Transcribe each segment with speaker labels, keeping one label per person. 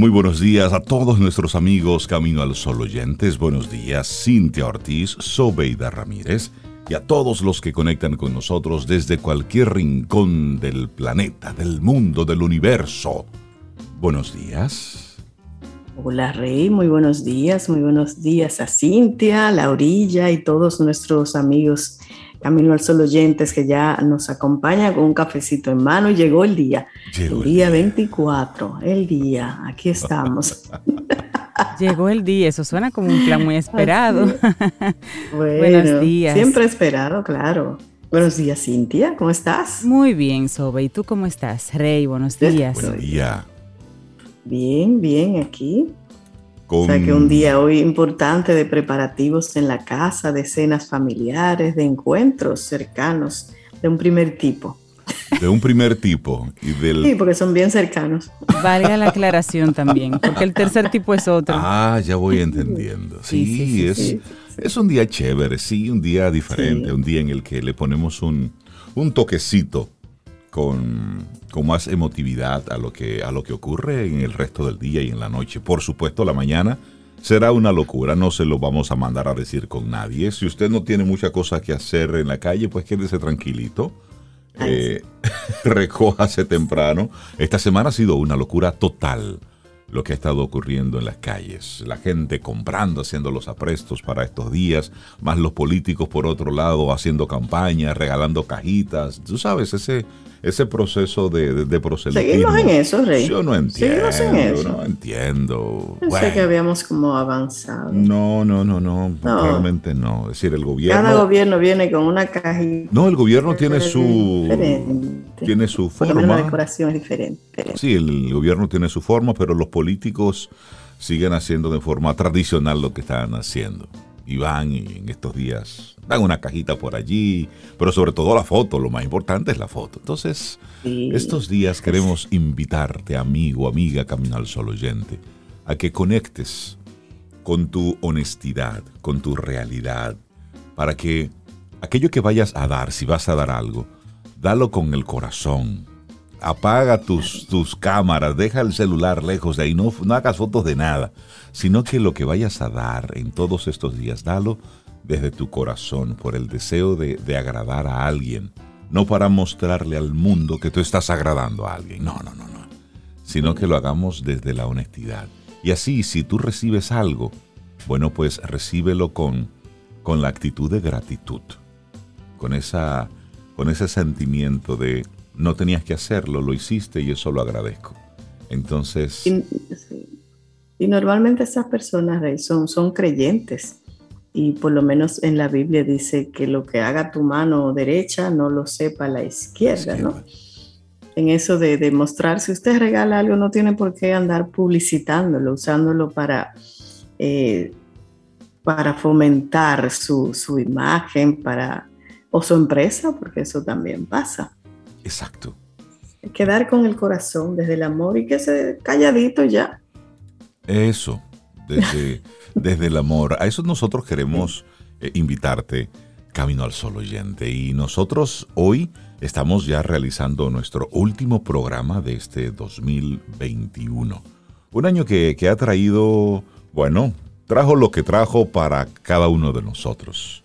Speaker 1: Muy buenos días a todos nuestros amigos Camino al Sol oyentes. Buenos días, Cintia Ortiz, Sobeida Ramírez y a todos los que conectan con nosotros desde cualquier rincón del planeta, del mundo, del universo. Buenos días.
Speaker 2: Hola Rey, muy buenos días, muy buenos días a Cintia, Laurilla y todos nuestros amigos Camino al Sol oyentes que ya nos acompaña con un cafecito en mano. Llegó el día, el día 24, el día, aquí estamos.
Speaker 3: Llegó el día, eso suena como un plan muy esperado.
Speaker 2: buenos días. Siempre esperado, claro. Buenos días, Cintia, ¿cómo estás?
Speaker 3: Muy bien, Sobe. ¿Y tú cómo estás? Rey, buenos días.
Speaker 1: Buenos días.
Speaker 2: Bien, bien, aquí o sea que un día hoy importante de preparativos en la casa, de cenas familiares, de encuentros cercanos, de un primer tipo.
Speaker 1: De un primer tipo. Y del...
Speaker 2: Sí, porque son bien cercanos.
Speaker 3: Valga la aclaración también, porque el tercer tipo es otro.
Speaker 1: Ah, ya voy entendiendo. Sí, es, es un día chévere, sí, un día diferente, un día en el que le ponemos un, un toquecito con, más emotividad a lo, que, a lo que ocurre en el resto del día y en la noche. Por supuesto, la mañana será una locura, no se lo vamos a mandar a decir con nadie. Si usted no tiene mucha cosa que hacer en la calle, pues quédese tranquilito. Eh, recójase temprano. Esta semana ha sido una locura total lo que ha estado ocurriendo en las calles. La gente comprando, haciendo los aprestos para estos días, más los políticos por otro lado haciendo campañas, regalando cajitas. Tú sabes, ese, ese proceso de, de, proselitismo.
Speaker 2: Seguimos en eso, Rey.
Speaker 1: Yo no entiendo. Seguimos en eso. No entiendo.
Speaker 2: Pensé que habíamos como avanzado.
Speaker 1: No, no, no, no, realmente no. Es decir, el gobierno.
Speaker 2: Cada gobierno viene con una cajita.
Speaker 1: No, el gobierno tiene su. Tiene su forma.
Speaker 2: La decoración es diferente.
Speaker 1: Sí, el gobierno tiene su forma, pero los políticos siguen haciendo de forma tradicional lo que están haciendo y van y en estos días dan una cajita por allí, pero sobre todo la foto, lo más importante es la foto. Entonces, estos días queremos invitarte, amigo, amiga, Camino al Sol oyente, a que conectes con tu honestidad, con tu realidad, para que aquello que vayas a dar, si vas a dar algo, dalo con el corazón, apaga tus, tus cámaras, deja el celular lejos de ahí, no, no hagas fotos de nada, sino que lo que vayas a dar en todos estos días, dalo desde tu corazón, por el deseo de, de agradar a alguien, no para mostrarle al mundo que tú estás agradando a alguien, no, no, no, no, sino que lo hagamos desde la honestidad. Y así, si tú recibes algo, bueno, pues recíbelo con, con la actitud de gratitud, con, esa, con ese sentimiento de no tenías que hacerlo, lo hiciste y eso lo agradezco. Entonces...
Speaker 2: Y, normalmente esas personas, Rey, son, son creyentes. Y por lo menos en la Biblia dice que lo que haga tu mano derecha no lo sepa la izquierda, ¿no? En eso de demostrar, si usted regala algo, no tiene por qué andar publicitándolo, usándolo para, eh, para fomentar su, su imagen, para, o su empresa, porque eso también pasa.
Speaker 1: Exacto.
Speaker 2: Quedar con el corazón desde el amor y que se calladito ya.
Speaker 1: Eso, desde, desde el amor. A eso nosotros queremos eh, invitarte, Camino al Sol oyente. Y nosotros hoy estamos ya realizando nuestro último programa de este 2021. Un año que, que ha traído, bueno, trajo lo que trajo para cada uno de nosotros.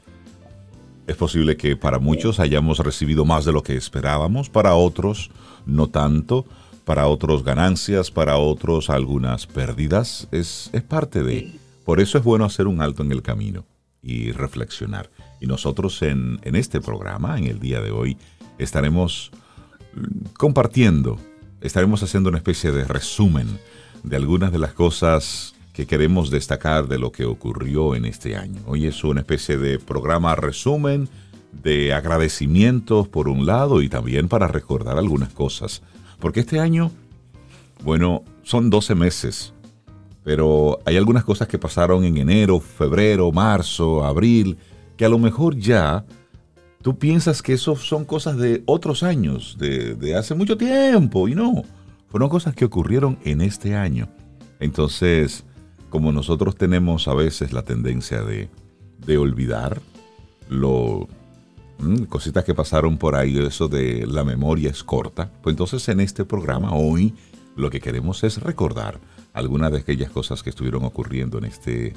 Speaker 1: Es posible que para muchos hayamos recibido más de lo que esperábamos, para otros no tanto, para otros ganancias, para otros algunas pérdidas. Es, es parte de... Por eso es bueno hacer un alto en el camino y reflexionar. Y nosotros en, en este programa, en el día de hoy, estaremos mm, compartiendo, estaremos haciendo una especie de resumen de algunas de las cosas que queremos destacar de lo que ocurrió en este año. Hoy es una especie de programa resumen de agradecimientos por un lado y también para recordar algunas cosas. Porque este año, bueno, son 12 meses, pero hay algunas cosas que pasaron en enero, febrero, marzo, abril, que a lo mejor ya tú piensas que eso son cosas de otros años, de, de hace mucho tiempo, y no, fueron cosas que ocurrieron en este año. Entonces, como nosotros tenemos a veces la tendencia de, olvidar lo mm, cositas que pasaron por ahí, eso de la memoria es corta, pues entonces en este programa hoy lo que queremos es recordar algunas de aquellas cosas que estuvieron ocurriendo en este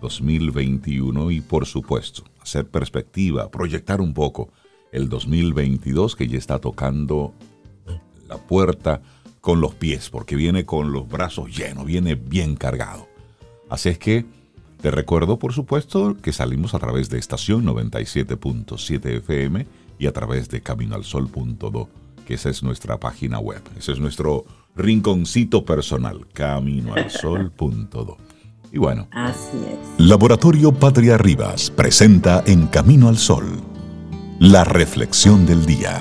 Speaker 1: 2021 y por supuesto hacer perspectiva, proyectar un poco el 2022 que ya está tocando la puerta con los pies, porque viene con los brazos llenos, viene bien cargado. Así es que te recuerdo, por supuesto, que salimos a través de estación 97.7 FM y a través de caminoalsol.do, que esa es nuestra página web. Ese es nuestro rinconcito personal, caminoalsol.do. Y bueno.
Speaker 2: Así es.
Speaker 4: Laboratorio Patria Rivas presenta En Camino al Sol, la reflexión del día.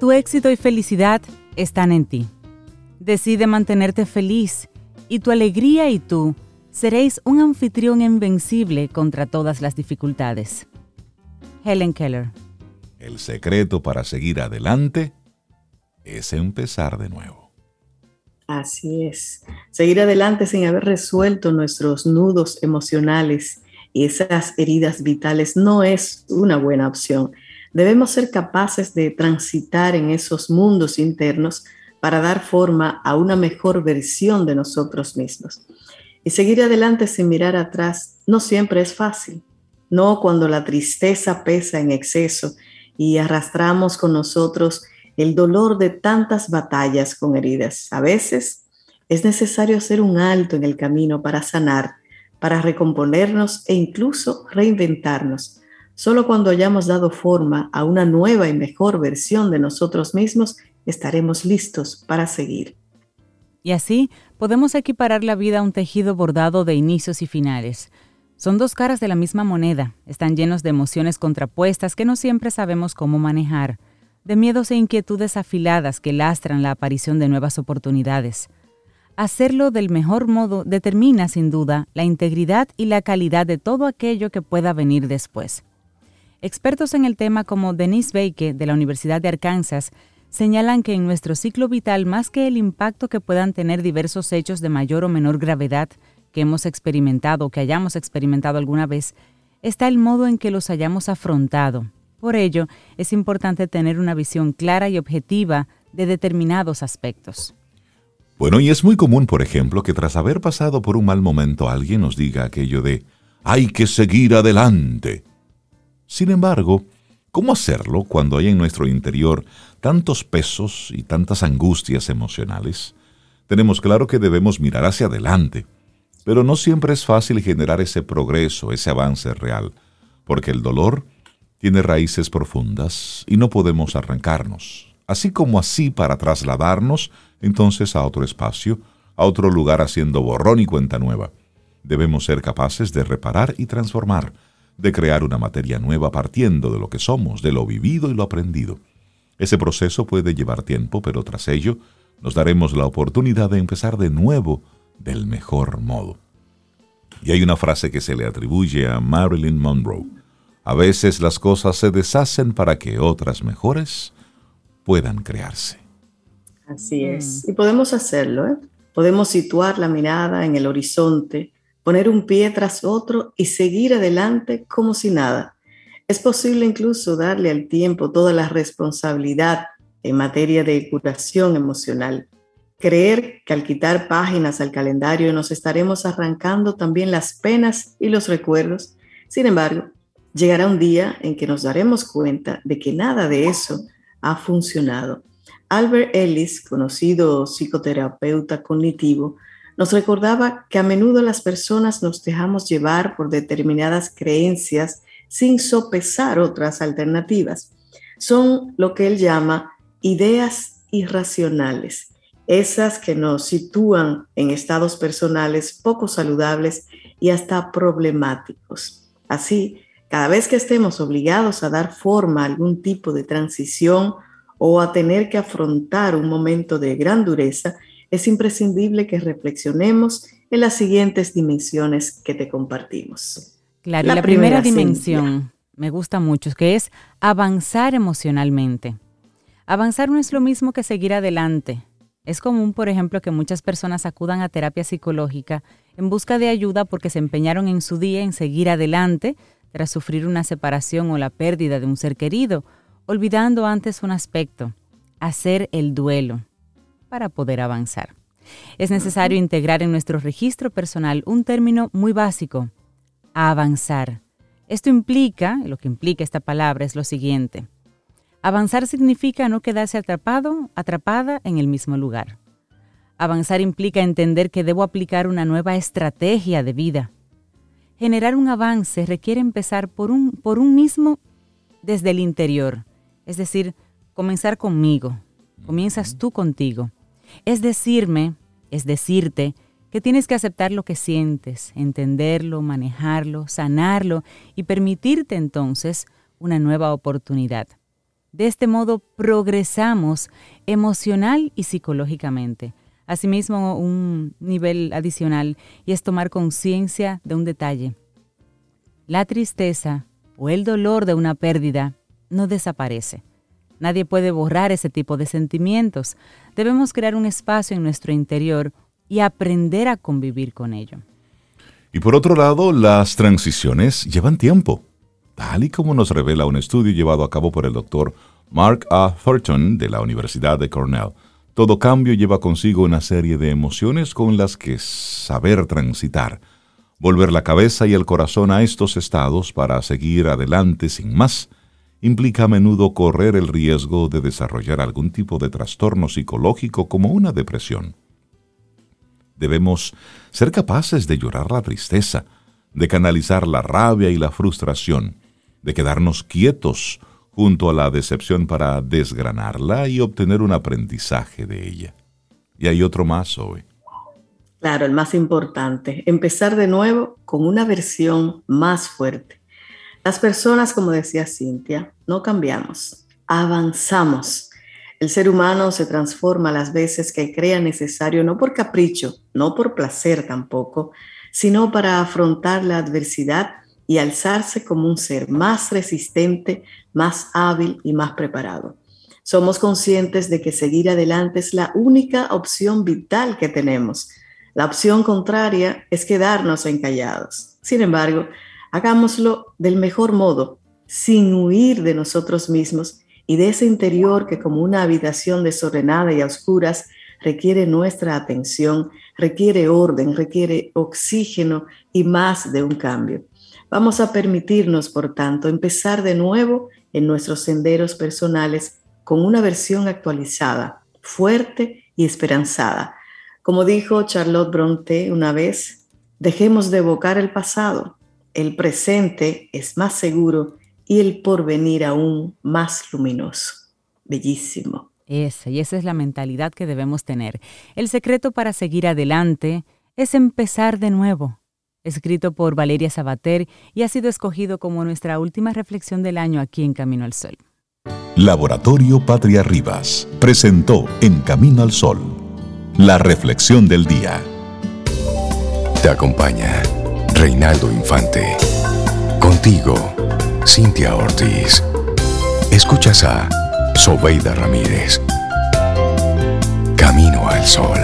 Speaker 3: Tu éxito y felicidad están en ti. Decide mantenerte feliz y tu alegría y tú seréis un anfitrión invencible contra todas las dificultades. Helen Keller.
Speaker 1: El secreto para seguir adelante es empezar de nuevo.
Speaker 2: Así es. Seguir adelante sin haber resuelto nuestros nudos emocionales y esas heridas vitales no es una buena opción. Debemos ser capaces de transitar en esos mundos internos para dar forma a una mejor versión de nosotros mismos. Y seguir adelante sin mirar atrás no siempre es fácil no cuando la tristeza pesa en exceso y arrastramos con nosotros el dolor de tantas batallas con heridas. A veces es necesario hacer un alto en el camino para sanar, para recomponernos e incluso reinventarnos. Solo cuando hayamos dado forma a una nueva y mejor versión de nosotros mismos, estaremos listos para seguir.
Speaker 3: Y así podemos equiparar la vida a un tejido bordado de inicios y finales son dos caras de la misma moneda, están llenos de emociones contrapuestas que no siempre sabemos cómo manejar, de miedos e inquietudes afiladas que lastran la aparición de nuevas oportunidades. Hacerlo del mejor modo determina, sin duda, la integridad y la calidad de todo aquello que pueda venir después. Expertos en el tema como Denise Baker de la Universidad de Arkansas señalan que en nuestro ciclo vital, más que el impacto que puedan tener diversos hechos de mayor o menor gravedad, que hemos experimentado que hayamos experimentado alguna vez, está el modo en que los hayamos afrontado. Por ello, es importante tener una visión clara y objetiva de determinados aspectos.
Speaker 1: Bueno, y es muy común, por ejemplo, que tras haber pasado por un mal momento alguien nos diga aquello de hay que seguir adelante. Sin embargo, ¿cómo hacerlo cuando hay en nuestro interior tantos pesos y tantas angustias emocionales? Tenemos claro que debemos mirar hacia adelante pero no siempre es fácil generar ese progreso, ese avance real, porque el dolor tiene raíces profundas y no podemos arrancarnos. Así como así para trasladarnos entonces a otro espacio, a otro lugar haciendo borrón y cuenta nueva. Debemos ser capaces de reparar y transformar, de crear una materia nueva partiendo de lo que somos, de lo vivido y lo aprendido. Ese proceso puede llevar tiempo, pero tras ello nos daremos la oportunidad de empezar de nuevo del mejor modo. Y hay una frase que se le atribuye a Marilyn Monroe. A veces las cosas se deshacen para que otras mejores puedan crearse.
Speaker 2: Así es. Mm. Y podemos hacerlo. ¿eh? Podemos situar la mirada en el horizonte, poner un pie tras otro y seguir adelante como si nada. Es posible incluso darle al tiempo toda la responsabilidad en materia de curación emocional Creer que al quitar páginas al calendario nos estaremos arrancando también las penas y los recuerdos. Sin embargo, llegará un día en que nos daremos cuenta de que nada de eso ha funcionado. Albert Ellis, conocido psicoterapeuta cognitivo, nos recordaba que a menudo las personas nos dejamos llevar por determinadas creencias sin sopesar otras alternativas. Son lo que él llama ideas irracionales esas que nos sitúan en estados personales poco saludables y hasta problemáticos. Así, cada vez que estemos obligados a dar forma a algún tipo de transición o a tener que afrontar un momento de gran dureza, es imprescindible que reflexionemos en las siguientes dimensiones que te compartimos.
Speaker 3: Claro, la, primera, dimensión me gusta mucho, que es avanzar emocionalmente. Avanzar no es lo mismo que seguir adelante, Es común, por ejemplo, que muchas personas acudan a terapia psicológica en busca de ayuda porque se empeñaron en su día en seguir adelante tras sufrir una separación o la pérdida de un ser querido, olvidando antes un aspecto, hacer el duelo, para poder avanzar. Es necesario integrar en nuestro registro personal un término muy básico, avanzar. Esto implica, lo que implica esta palabra es lo siguiente. Avanzar significa no quedarse atrapado, atrapada en el mismo lugar. Avanzar implica entender que debo aplicar una nueva estrategia de vida. Generar un avance requiere empezar por un, por un mismo desde el interior, es decir, comenzar conmigo. Comienzas tú contigo. Es decirme, es decirte, que tienes que aceptar lo que sientes, entenderlo, manejarlo, sanarlo y permitirte entonces una nueva oportunidad. De este modo progresamos emocional y psicológicamente. Asimismo, un nivel adicional y es tomar conciencia de un detalle. La tristeza o el dolor de una pérdida no desaparece. Nadie puede borrar ese tipo de sentimientos. Debemos crear un espacio en nuestro interior y aprender a convivir con ello.
Speaker 1: Y por otro lado, las transiciones llevan tiempo, tal y como nos revela un estudio llevado a cabo por el doctor Mark A. Thornton de la Universidad de Cornell. Todo cambio lleva consigo una serie de emociones con las que saber transitar, volver la cabeza y el corazón a estos estados para seguir adelante sin más, implica a menudo correr el riesgo de desarrollar algún tipo de trastorno psicológico como una depresión. Debemos ser capaces de llorar la tristeza, de canalizar la rabia y la frustración, de quedarnos quietos junto a la decepción para desgranarla y obtener un aprendizaje de ella. Y hay otro más hoy.
Speaker 2: Claro, el más importante, empezar de nuevo con una versión más fuerte. Las personas, como decía Cintia, no cambiamos, avanzamos el ser humano se transforma las veces que crea necesario, no por capricho, no por placer tampoco, sino para afrontar la adversidad y alzarse como un ser más resistente, más hábil y más preparado. Somos conscientes de que seguir adelante es la única opción vital que tenemos. La opción contraria es quedarnos encallados. Sin embargo, hagámoslo del mejor modo, sin huir de nosotros mismos y de ese interior que como una habitación desordenada y a oscuras requiere nuestra atención, requiere orden, requiere oxígeno y más de un cambio. Vamos a permitirnos, por tanto, empezar de nuevo en nuestros senderos personales con una versión actualizada, fuerte y esperanzada. Como dijo Charlotte Bronte una vez, dejemos de evocar el pasado. El presente es más seguro y el porvenir aún más luminoso. Bellísimo.
Speaker 3: Esa, y esa es la mentalidad que debemos tener. El secreto para seguir adelante es empezar de nuevo. Escrito por Valeria Sabater y ha sido escogido como nuestra última reflexión del año aquí en Camino al Sol.
Speaker 4: Laboratorio Patria Rivas presentó En Camino al Sol la reflexión del día.
Speaker 5: Te acompaña Reinaldo Infante. Contigo Cintia Ortiz. Escuchas a Sobeida Ramírez. Camino al Sol.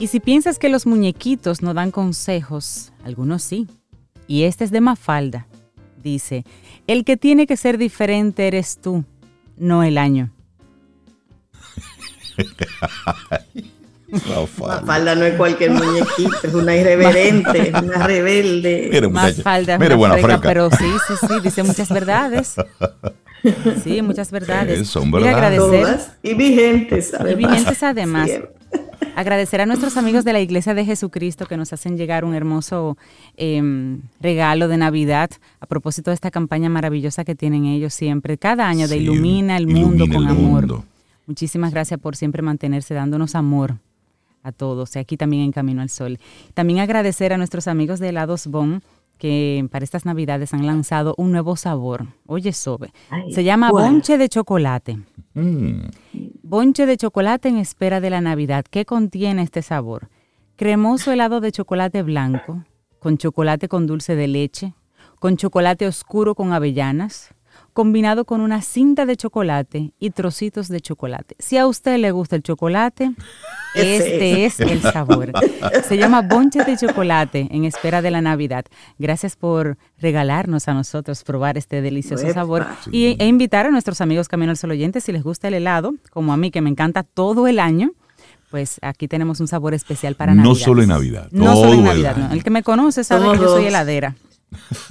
Speaker 3: Y si piensas que los muñequitos no dan consejos, algunos sí. Y este es de Mafalda. Dice, el que tiene que ser diferente eres tú, no el año.
Speaker 2: La falda no es cualquier muñequito, es una irreverente, una rebelde.
Speaker 3: Mire, Más falda freca, pero sí, sí, sí, dice muchas verdades. Sí, muchas verdades.
Speaker 1: son verdades.
Speaker 2: Todas, y vigentes,
Speaker 3: además. Y vigentes además. Agradecer a nuestros amigos de la Iglesia de Jesucristo que nos hacen llegar un hermoso em, regalo de Navidad a propósito de esta campaña maravillosa que tienen ellos siempre, cada año de Ilumina el Mundo con Amor. Muchísimas gracias por siempre mantenerse dándonos amor a todos, y aquí también en Camino al Sol. También agradecer a nuestros amigos de Helados Bon que para estas navidades han lanzado un nuevo sabor. Oye, Sobe. Se llama bonche de chocolate. Mm. Bonche de chocolate en espera de la Navidad. ¿Qué contiene este sabor? Cremoso helado de chocolate blanco, con chocolate con dulce de leche, con chocolate oscuro con avellanas, combinado con una cinta de chocolate y trocitos de chocolate. Si a usted le gusta el chocolate, este es el sabor. Se llama Bonche de Chocolate en espera de la Navidad. Gracias por regalarnos a nosotros probar este delicioso sabor y, e invitar a nuestros amigos Camino al Sol oyentes si les gusta el helado, como a mí que me encanta todo el año. Pues aquí tenemos un sabor especial para Navidad.
Speaker 1: No solo en Navidad.
Speaker 3: No solo en Navidad. El, el que me conoce sabe que yo soy heladera.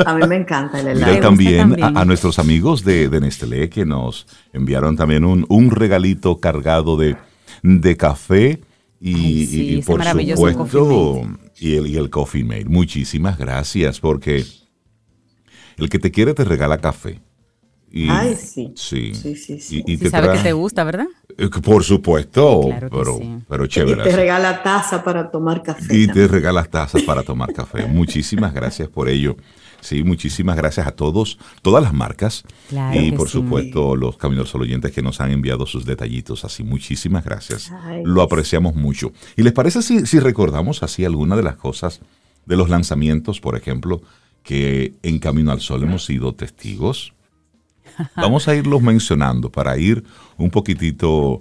Speaker 2: A mí me encanta el helado.
Speaker 1: Y también, A, nuestros amigos de, de, Nestlé que nos enviaron también un, un regalito cargado de, de café y, por supuesto y el, y el Coffee Mate. Muchísimas gracias porque el que te quiere te regala café.
Speaker 2: Y, Ay, sí.
Speaker 3: Sí, sí, sí. Y, te sabe que te gusta, ¿verdad?
Speaker 1: Eh, por supuesto, pero, pero chévere.
Speaker 2: Y te regala taza para tomar café.
Speaker 1: Y te regala taza para tomar café. Muchísimas gracias por ello. Sí, muchísimas gracias a todos, todas las marcas y por supuesto los Caminos Sol oyentes que nos han enviado sus detallitos así. Muchísimas gracias. Lo apreciamos mucho. ¿Y les parece si, si recordamos así alguna de las cosas de los lanzamientos, por ejemplo, que en Camino al Sol hemos sido testigos? Vamos a irlos mencionando para ir un poquitito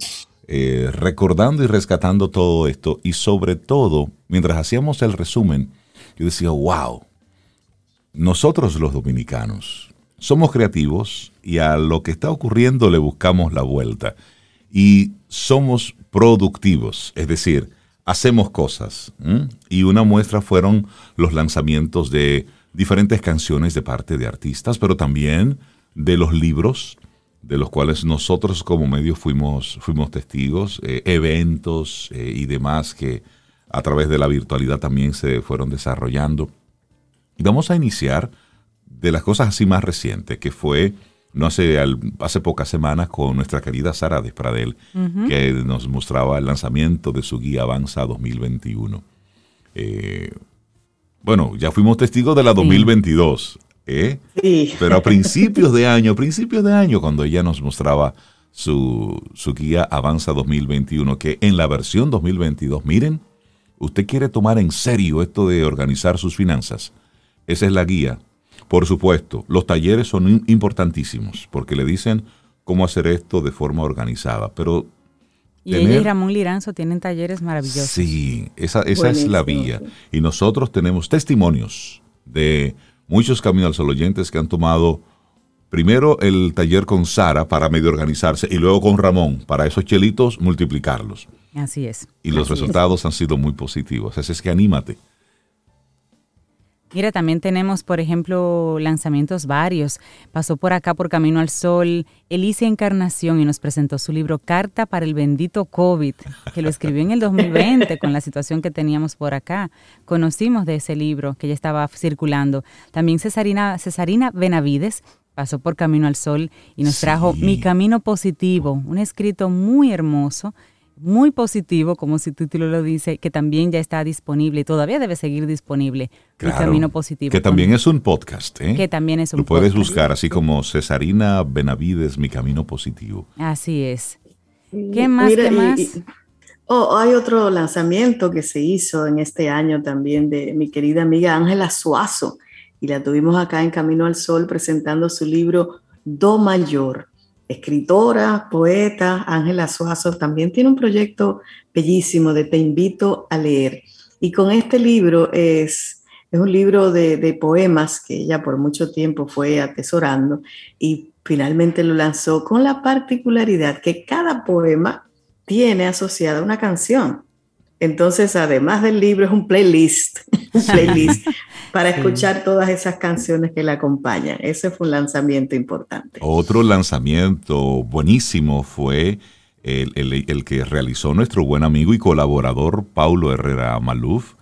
Speaker 1: eh, recordando y rescatando todo esto. Y sobre todo, mientras hacíamos el resumen, yo decía, wow, nosotros los dominicanos somos creativos y a lo que está ocurriendo le buscamos la vuelta. Y somos productivos, es decir, hacemos cosas. Y una muestra fueron los lanzamientos de diferentes canciones de parte de artistas, pero también de los libros de los cuales nosotros como medio fuimos, fuimos testigos, eh, eventos eh, y demás que a través de la virtualidad también se fueron desarrollando. Y vamos a iniciar de las cosas así más recientes, que fue, no hace, hace pocas semanas, con nuestra querida Sara Despradel, que nos mostraba el lanzamiento de su guía Avanza 2021. Eh, bueno, ya fuimos testigos de la 2022. ¿Eh? Pero a principios de año, a principios de año, cuando ella nos mostraba su, su guía Avanza 2021, que en la versión 2022, miren, usted quiere tomar en serio esto de organizar sus finanzas. Esa es la guía. Por supuesto, los talleres son importantísimos porque le dicen cómo hacer esto de forma organizada, pero...
Speaker 3: Y ella y Ramón Liranzo tienen talleres maravillosos.
Speaker 1: Sí, esa, esa es la vía. Y nosotros tenemos testimonios de muchos Caminos al Sol oyentes que han tomado primero el taller con Sara para medio organizarse y luego con Ramón para esos chelitos multiplicarlos.
Speaker 3: Así es.
Speaker 1: Y los resultados han sido muy positivos. Así es que anímate.
Speaker 3: Mira, también tenemos, por ejemplo, lanzamientos varios. Pasó por acá por Camino al Sol Elise Encarnación y nos presentó su libro Carta para el bendito COVID, que lo escribió en el 2020 con la situación que teníamos por acá. Conocimos de ese libro que ya estaba circulando. También Cesarina, Cesarina Benavides pasó por Camino al Sol y nos trajo Mi Camino Positivo, un escrito muy hermoso muy positivo, como su título lo dice, que también ya está disponible y todavía debe seguir disponible. el camino positivo.
Speaker 1: Que también es un podcast, ¿eh?
Speaker 3: Que también es un
Speaker 1: Lo puedes buscar así como Cesarina Benavides, Mi Camino Positivo.
Speaker 3: Así es. ¿Qué más? ¿Qué más?
Speaker 2: oh, hay otro lanzamiento que se hizo en este año también de mi querida amiga Ángela Suazo y la tuvimos acá en Camino al Sol presentando su libro Do Mayor escritora, poeta, Ángela Suazo, también tiene un proyecto bellísimo de Te invito a leer. Y con este libro es, es un libro de, de, poemas que ella por mucho tiempo fue atesorando y finalmente lo lanzó con la particularidad que cada poema tiene asociada una canción. Entonces, además del libro, es un playlist, un playlist para escuchar todas esas canciones que la acompañan. Ese fue un lanzamiento importante.
Speaker 1: Otro lanzamiento buenísimo fue el, que realizó nuestro buen amigo y colaborador Paulo Herrera Maluf.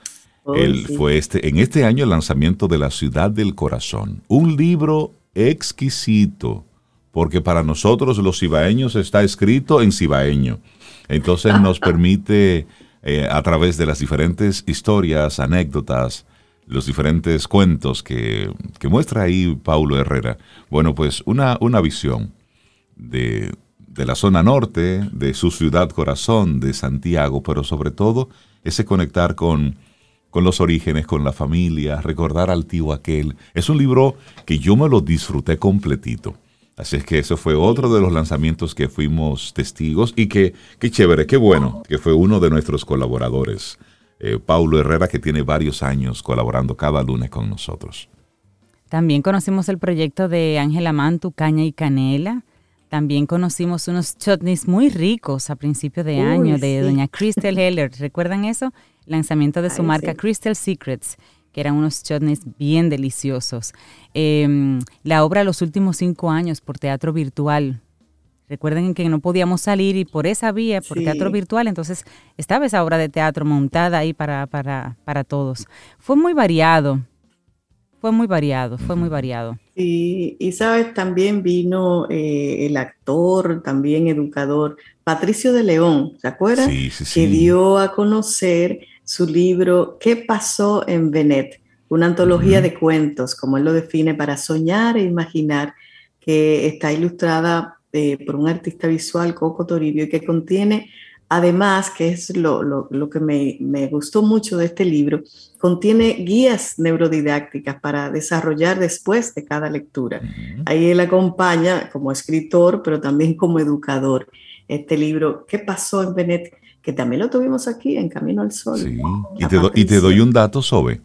Speaker 1: Él fue este, en este año el lanzamiento de La Ciudad del Corazón, un libro exquisito, porque para nosotros los cibaeños está escrito en cibaeño. Entonces nos permite, eh, a través de las diferentes historias, anécdotas, los diferentes cuentos que, muestra ahí Paulo Herrera. Bueno, pues una, una visión de, la zona norte, de su ciudad corazón, de Santiago, pero sobre todo ese conectar con, con los orígenes, con la familia, recordar al tío aquel. Es un libro que yo me lo disfruté completito. Así es que eso fue otro de los lanzamientos que fuimos testigos y que, qué chévere, qué bueno, que fue uno de nuestros colaboradores, eh, Paulo Herrera, que tiene varios años colaborando cada lunes con nosotros.
Speaker 3: También conocimos el proyecto de Ángela Mantu, Caña y Canela. También conocimos unos chutneys muy ricos a principio de año de doña Crystal Heller. ¿Recuerdan eso? Lanzamiento de su marca Crystal Secrets que eran unos chutneys bien deliciosos. Em, la obra Los últimos cinco años por teatro virtual. Recuerden que no podíamos salir y por esa vía, por teatro virtual, entonces estaba esa obra de teatro montada ahí para, para, para todos. Fue muy variado, fue muy variado, fue muy variado.
Speaker 2: Y, y sabes, también vino eh, el actor, también educador, Patricio de León, ¿se acuerdan? Sí, sí, sí. Que dio a conocer su libro ¿Qué pasó en Venet? Una antología de cuentos, como él lo define, para soñar e imaginar, que está ilustrada eh, por un artista visual, Coco Toribio, y que contiene, además, que es lo, lo, que me, me, gustó mucho de este libro, contiene guías neurodidácticas para desarrollar después de cada lectura. Ahí él acompaña como escritor, pero también como educador. Este libro, ¿Qué pasó en Venet? Que también lo tuvimos aquí en Camino al Sol. Sí,
Speaker 1: y te, y te, doy un dato, Sobe.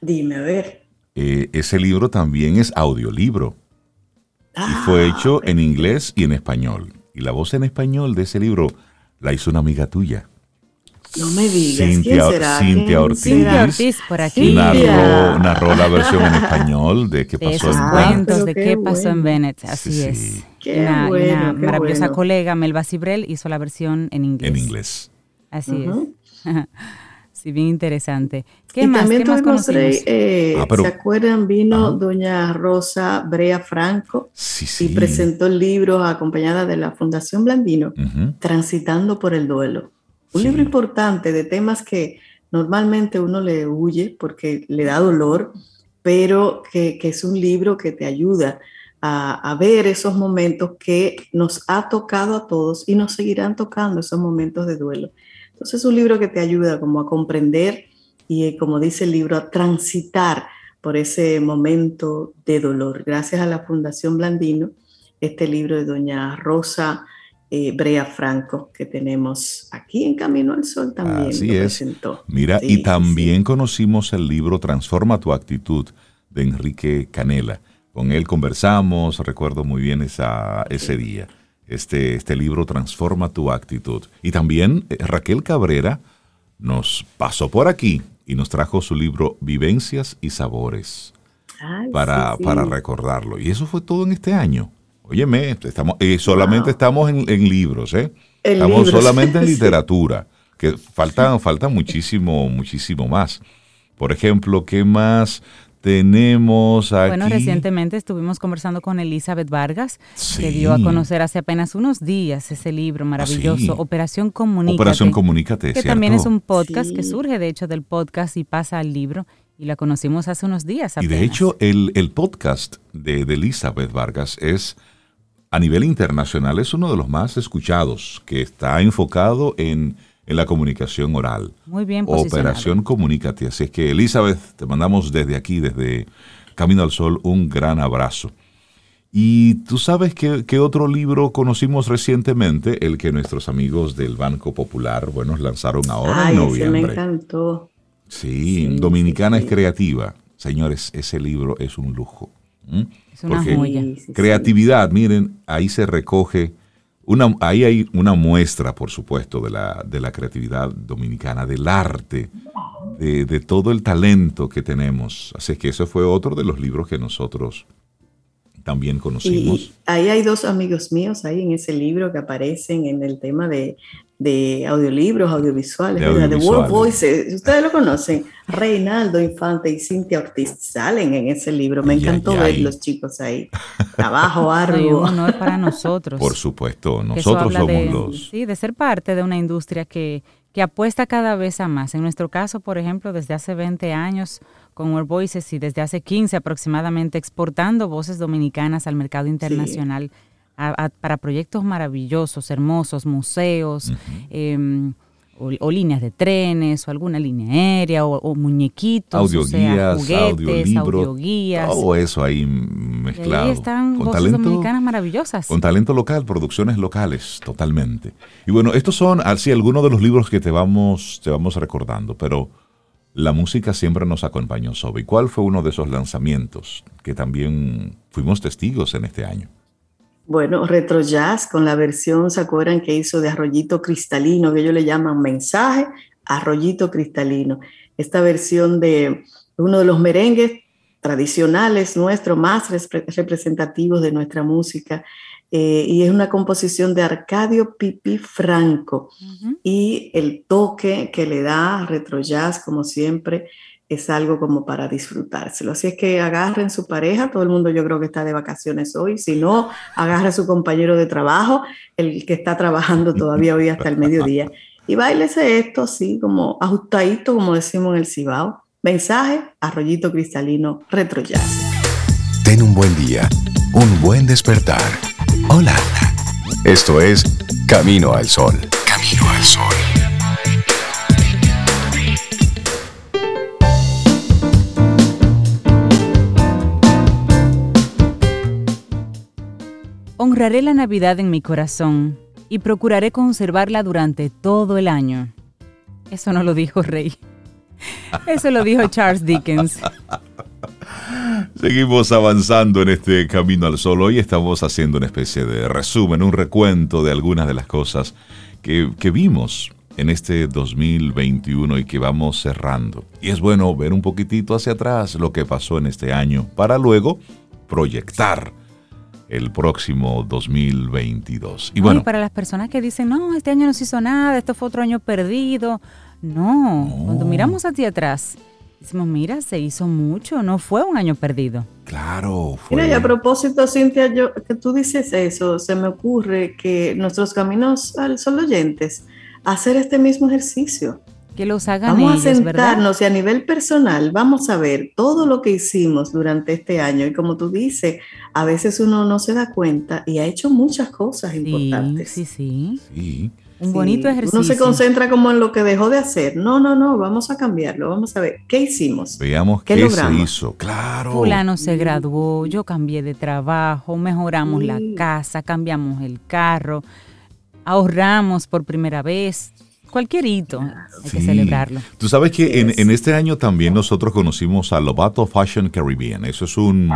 Speaker 2: Dime, a ver.
Speaker 1: Eh, ese libro también es audiolibro. y fue ah, hecho en inglés y en español. Y la voz en español de ese libro la hizo una amiga tuya.
Speaker 2: No me digas,
Speaker 1: Cintia,
Speaker 2: ¿quién será?
Speaker 1: Cintia Ortiz.
Speaker 3: Cintia Ortiz por aquí.
Speaker 1: Narró, narró, la versión en español de qué pasó
Speaker 3: Esos
Speaker 1: en
Speaker 3: cuentos de qué pasó en Bennett, así sí, es. Sí.
Speaker 2: Qué
Speaker 3: una,
Speaker 2: bueno,
Speaker 3: una
Speaker 2: qué
Speaker 3: maravillosa
Speaker 2: bueno.
Speaker 3: colega, Melba Cibrel, hizo la versión en inglés.
Speaker 1: En inglés.
Speaker 3: Así
Speaker 2: Ujú.
Speaker 3: es. sí, bien interesante. ¿Qué
Speaker 2: y
Speaker 3: más?
Speaker 2: también
Speaker 3: ¿Qué más
Speaker 2: tuvimos? Rey, eh,
Speaker 1: Ah, pero-
Speaker 2: ¿se acuerdan? Vino
Speaker 1: Ajá.
Speaker 2: doña Rosa Brea Franco
Speaker 1: Sí, sí.
Speaker 2: y presentó el libro acompañada de la Fundación Blandino,
Speaker 1: Ujú.
Speaker 2: Transitando por el Duelo. Un
Speaker 1: Sí.
Speaker 2: libro importante de temas que normalmente uno le huye porque le da dolor, pero que, que es un libro que te ayuda a, a ver esos momentos que nos ha tocado a todos y nos seguirán tocando esos momentos de duelo. Entonces es un libro que te ayuda como a comprender y eh, como dice el libro, a transitar por ese momento de dolor. Gracias a la Fundación Blandino, este libro de doña Rosa eh, Brea Franco que tenemos aquí en Camino al Sol también
Speaker 1: Así
Speaker 2: lo
Speaker 1: es.
Speaker 2: presentó.
Speaker 1: Mira,
Speaker 2: Sí,
Speaker 1: y
Speaker 2: sí,
Speaker 1: también conocimos el libro Transforma tu actitud de Enrique Canela. Con él conversamos, recuerdo muy bien esa, ese día. Este, este libro Transforma tu actitud. Y también eh, Raquel Cabrera nos pasó por aquí y nos trajo su libro Vivencias y Sabores
Speaker 2: Ay,
Speaker 1: para, para recordarlo. Y eso fue todo en este año. Óyeme, estamos, eh, solamente
Speaker 2: Wow.
Speaker 1: estamos en, en libros, ¿eh?
Speaker 2: En
Speaker 1: estamos
Speaker 2: libros,
Speaker 1: solamente en
Speaker 2: sí.
Speaker 1: literatura, que falta, falta muchísimo, muchísimo más. Por ejemplo, ¿qué más tenemos aquí?
Speaker 3: Bueno, recientemente estuvimos conversando con Elizabeth Vargas, que
Speaker 1: Sí.
Speaker 3: dio a conocer hace apenas unos días ese libro maravilloso,
Speaker 1: sí.
Speaker 3: Operación Comunícate.
Speaker 1: Operación Comunícate,
Speaker 3: que
Speaker 1: ¿cierto?
Speaker 3: también es un podcast que
Speaker 2: Sí.
Speaker 3: surge de hecho del podcast y pasa al libro y la conocimos hace unos días
Speaker 1: Y
Speaker 3: apenas.
Speaker 1: de hecho, el, el podcast de, de Elizabeth Vargas es, a nivel internacional, es uno de los más escuchados, que está enfocado en, en la comunicación oral.
Speaker 3: muy bien posicionado.
Speaker 1: Operación Comunícate. Así es que, Elizabeth, te mandamos desde aquí, desde Camino al Sol, un gran abrazo. Y tú sabes que, que otro libro conocimos recientemente, el que nuestros amigos del Banco Popular, bueno, lanzaron ahora
Speaker 2: Ay,
Speaker 1: en
Speaker 2: ese me
Speaker 1: noviembre.
Speaker 2: encantó.
Speaker 1: Sí,
Speaker 2: Sí,
Speaker 1: Dominicana
Speaker 2: sí,
Speaker 1: es creativa. Señores, ese libro es un lujo. ¿M?
Speaker 3: Es una
Speaker 1: Porque
Speaker 3: joya.
Speaker 1: Creatividad, miren, ahí se recoge, una, ahí hay una muestra, por supuesto, de la, de la creatividad dominicana, del arte, de, de todo el talento que tenemos. Así es que ese fue otro de los libros que nosotros también
Speaker 2: Y,
Speaker 1: conocimos.
Speaker 2: y ahí hay dos amigos míos ahí en ese libro que aparecen en el tema de, de audiolibros, audiovisuales,
Speaker 1: De
Speaker 2: ¿verdad? The World
Speaker 1: audiovisuales.
Speaker 2: Voices. Ustedes lo conocen. Reinaldo Infante y Cintia Ortiz salen en ese libro. Me encantó
Speaker 1: ay,
Speaker 2: ver los chicos ahí. Trabajo
Speaker 3: Ay, un
Speaker 2: arduo.
Speaker 3: honor para nosotros.
Speaker 1: Por supuesto, nosotros somos
Speaker 3: de,
Speaker 1: los...
Speaker 3: sí, de ser parte de una industria que, que apuesta cada vez a más. En nuestro caso, por ejemplo, desde hace 20 años con World Voices y desde hace 15 aproximadamente exportando voces dominicanas al mercado internacional a- a- para proyectos maravillosos, hermosos, museos, em, o, líneas de trenes, o alguna línea aérea, o, muñequitos,
Speaker 1: audioguías,
Speaker 3: juguetes, audioguías.
Speaker 1: Todo eso ahí mezclado.
Speaker 3: ahí están con voces dominicanas maravillosas.
Speaker 1: Con talento local, producciones locales, totalmente. Y bueno, estos son así algunos de los libros que te vamos, te vamos recordando, pero la música siempre nos acompañó, Sobe. ¿Y cuál fue uno de esos lanzamientos que también fuimos testigos en este año?
Speaker 2: Bueno, Retro Jazz con la versión, ¿se acuerdan que hizo de Arroyito Cristalino, que ellos le llaman mensaje, Arroyito Cristalino? Esta versión de uno de los merengues tradicionales nuestros, más representativos de nuestra música, eh, y es una composición de Arcadio Pipi Franco, y el toque que le da Retro Jazz, como siempre, es algo como para disfrutárselo. Así es que agarren su pareja, todo el mundo yo creo que está de vacaciones hoy, si no, agarre a su compañero de trabajo, el que está trabajando todavía hoy hasta el mediodía, y bailese esto así como ajustadito, como decimos en el Cibao. Mensaje, arroyito cristalino, retro jazz.
Speaker 5: Ten un buen día, un buen despertar. Hola. Esto es Camino al Sol. Camino al Sol.
Speaker 3: Honraré la Navidad en mi corazón y procuraré conservarla durante todo el año. Eso no lo dijo Rey. Eso lo dijo Charles Dickens.
Speaker 1: Seguimos avanzando en este camino al sol. Hoy estamos haciendo una especie de resumen, un recuento de algunas de las cosas que, que vimos en este 2021 y que vamos cerrando. Y es bueno ver un poquitito hacia atrás lo que pasó en este año para luego proyectar el próximo 2022.
Speaker 3: Y bueno, para las personas que dicen, no, este año no se hizo nada, esto fue otro año perdido. No, cuando miramos hacia atrás, decimos, mira, se hizo mucho, no fue un año perdido.
Speaker 1: Claro.
Speaker 2: Fue... Mira, y a propósito, Cintia, yo, que tú dices eso, se me ocurre que nuestros caminos son oyentes, hacer este mismo ejercicio
Speaker 3: que los hagan
Speaker 2: Vamos a sentarnos y a nivel personal vamos a ver todo lo que hicimos durante este año y como tú dices, a veces uno no se da cuenta y ha hecho muchas cosas importantes.
Speaker 3: Sí, sí. sí. Un bonito ejercicio.
Speaker 2: Uno se concentra como en lo que dejó de hacer. No, no, no, vamos a cambiarlo. Vamos a ver qué hicimos.
Speaker 1: Veamos qué, se hizo. Claro.
Speaker 3: Fulano se graduó, yo cambié de trabajo, mejoramos la casa, cambiamos el carro, ahorramos por primera vez cualquier hito hay que celebrarlo.
Speaker 1: Tú sabes que en, este año también nosotros conocimos a Lobato Fashion Caribbean. Eso es un,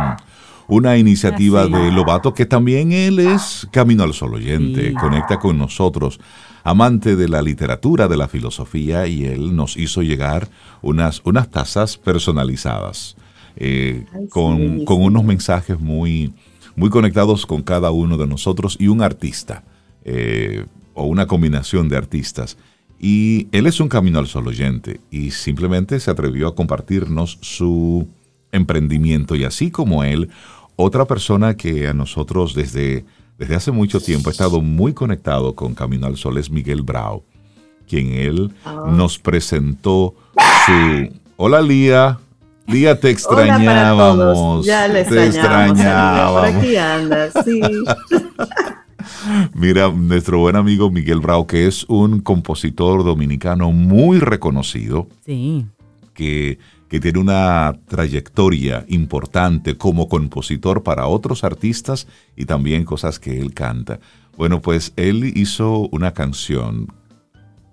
Speaker 1: una iniciativa de Lobato que también él es Camino al Sol oyente, conecta con nosotros, amante de la literatura, de la filosofía, y él nos hizo llegar unas, unas tazas personalizadas eh, con, unos mensajes muy, muy conectados con cada uno de nosotros y un artista. Eh, o una combinación de artistas y él es un camino al sol oyente y simplemente se atrevió a compartirnos su emprendimiento y así como él, otra persona que a nosotros desde, desde hace mucho tiempo ha estado muy conectado con Camino al Sol es Miguel Brau, quien él ah. nos presentó su... Hola Lía. Lía, te extrañábamos.
Speaker 2: Ya le extrañábamos. Te extrañábamos. Por aquí andas, sí.
Speaker 1: Mira, nuestro buen amigo Miguel Brau, que es un compositor dominicano muy reconocido.
Speaker 3: Sí.
Speaker 1: Que, que tiene una trayectoria importante como compositor para otros artistas y también cosas que él canta. Bueno, pues él hizo una canción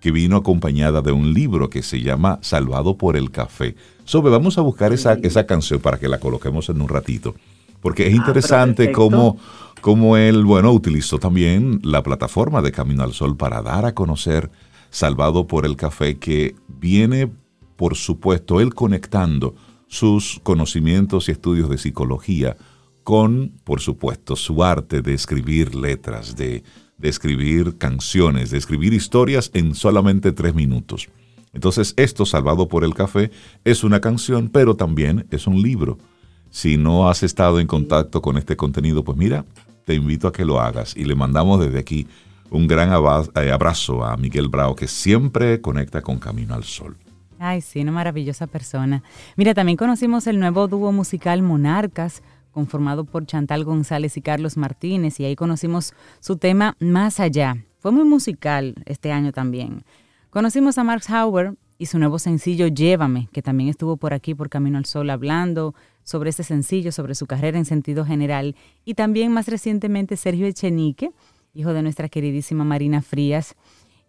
Speaker 1: que vino acompañada de un libro que se llama Salvado por el Café. Sobe, vamos a buscar esa, esa canción para que la coloquemos en un ratito, porque es ah, interesante cómo como él, bueno, utilizó también la plataforma de Camino al Sol para dar a conocer Salvado por el Café, que viene, por supuesto, él conectando sus conocimientos y estudios de psicología con, por supuesto, su arte de escribir letras, de, de escribir canciones, de escribir historias en solamente tres minutos. Entonces, esto, Salvado por el Café, es una canción, pero también es un libro. Si no has estado en contacto con este contenido, pues mira, te invito a que lo hagas y le mandamos desde aquí un gran eh, abrazo a Miguel Bravo que siempre conecta con Camino al Sol.
Speaker 3: Ay, sí, una maravillosa persona. Mira, también conocimos el nuevo dúo musical Monarcas, conformado por Chantal González y Carlos Martínez, y ahí conocimos su tema Más allá. Fue muy musical este año también. Conocimos a Mark Hauer y su nuevo sencillo Llévame, que también estuvo por aquí por Camino al Sol hablando sobre este sencillo, sobre su carrera en sentido general. Y también más recientemente Sergio Echenique, hijo de nuestra queridísima Marina Frías.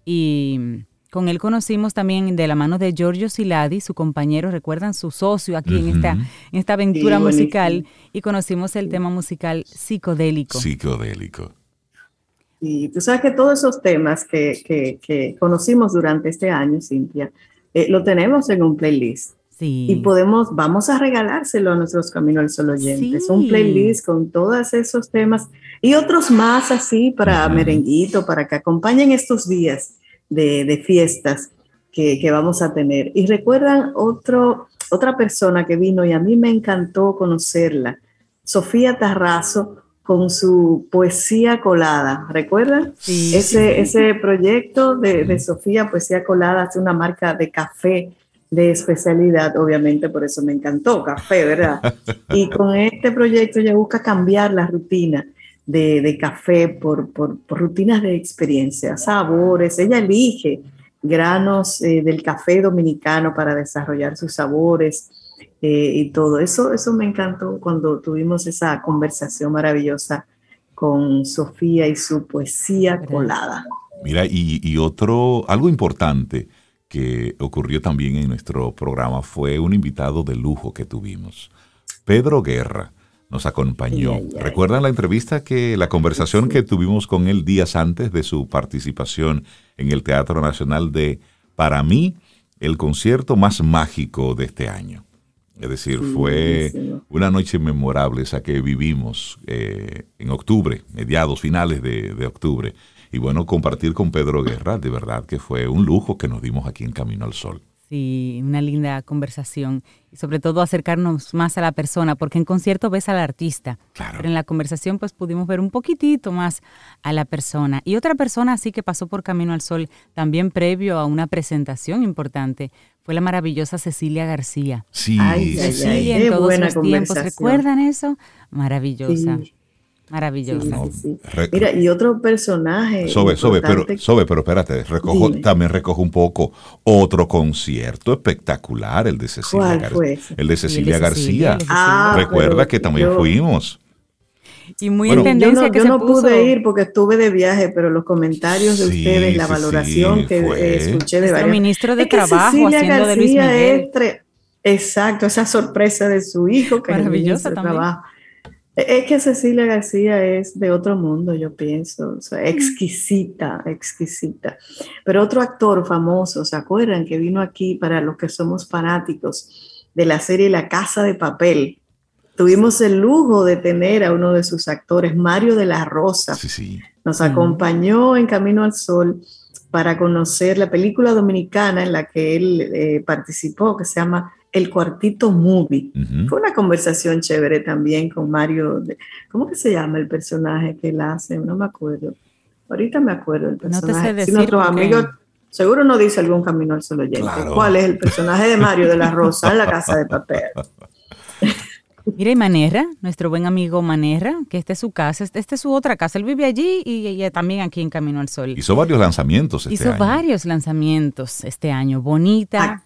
Speaker 3: Y con él conocimos también de la mano de Giorgio Siladi, su compañero, recuerdan, su socio aquí en, esta, en esta aventura musical, y conocimos el tema musical psicodélico.
Speaker 1: Psicodélico.
Speaker 2: Y tú sabes que todos esos temas que, conocimos durante este año, Cintia, eh, lo tenemos en un playlist. Sí. Y podemos, vamos a regalárselo a nuestros Camino al Sol oyentes. Un playlist con todos esos temas y otros más así para merenguito, para que acompañen estos días de, fiestas que, vamos a tener. Y recuerdan otro, otra persona que vino y a mí me encantó conocerla, Sofía Tarrazo, con su poesía colada. ¿Recuerdan? Sí, ese, ese proyecto de, de, Sofía, Poesía Colada, hace una marca de café de especialidad, obviamente por eso me encantó, café, ¿verdad? Y con este proyecto ella busca cambiar la rutina de, café por, por, rutinas de experiencia, sabores. Ella elige granos eh, del café dominicano para desarrollar sus sabores eh, y todo. Eso, eso me encantó cuando tuvimos esa conversación maravillosa con Sofía y su poesía colada.
Speaker 1: Mira, y, y otro, algo importante que ocurrió también en nuestro programa fue un invitado de lujo que tuvimos, Pedro Guerra nos acompañó. ¿Recuerdan la entrevista que, la conversación que tuvimos con él días antes de su participación en el Teatro Nacional de, para mí, el concierto más mágico de este año? Es decir, fue una noche memorable esa que vivimos eh, en octubre, mediados, finales de, de octubre. Y bueno, compartir con Pedro Guerra, de verdad que fue un lujo que nos dimos aquí en Camino al Sol.
Speaker 3: Sí, una linda conversación y sobre todo acercarnos más a la persona, porque en concierto ves al artista, pero en la conversación pues pudimos ver un poquitito más a la persona. Y otra persona así que pasó por Camino al Sol, también previo a una presentación importante, fue la maravillosa Cecilia García.
Speaker 1: Sí,
Speaker 3: Cecilia en todos los tiempos, ¿recuerdan eso? Maravillosa. Maravillosa.
Speaker 2: Mira, y otro personaje.
Speaker 1: Sobe, sobe, pero, sobe, pero espérate, recojo, también recojo un poco otro concierto espectacular, el de Cecilia García. El de Cecilia García. Ah, Recuerda que también fuimos.
Speaker 3: Y muy en tendencia
Speaker 2: yo no,
Speaker 3: que
Speaker 2: yo no pude ir porque estuve de viaje, pero los comentarios de ustedes, la valoración que eh, escuché de varios.
Speaker 3: ministro de Trabajo haciendo de Luis Miguel.
Speaker 2: exacto, esa sorpresa de su hijo que
Speaker 3: Maravillosa también.
Speaker 2: Trabajo. Es que Cecilia García es de otro mundo, yo pienso, exquisita, exquisita. Pero otro actor famoso, ¿se acuerdan que vino aquí para los que somos fanáticos de la serie La Casa de Papel? Tuvimos el lujo de tener a uno de sus actores, Mario de la Rosa.
Speaker 1: Sí, sí.
Speaker 2: Nos acompañó en Camino al Sol para conocer la película dominicana en la que él eh, participó, que se llama el Cuartito Movie. Fue una conversación chévere también con Mario. ¿Cómo que se llama el personaje que él hace? No me acuerdo. Ahorita me acuerdo el personaje. No te sé decir nuestros amigos, seguro no dice algún camino al solo oyente. ¿Cuál es el personaje de Mario de la Rosa en la casa de papel?
Speaker 3: Mira, y Manera, nuestro buen amigo Manera, que esta es su casa, esta es su otra casa. Él vive allí y, también aquí en Camino al Sol.
Speaker 1: Hizo varios lanzamientos este
Speaker 3: Hizo varios lanzamientos este año. Bonita,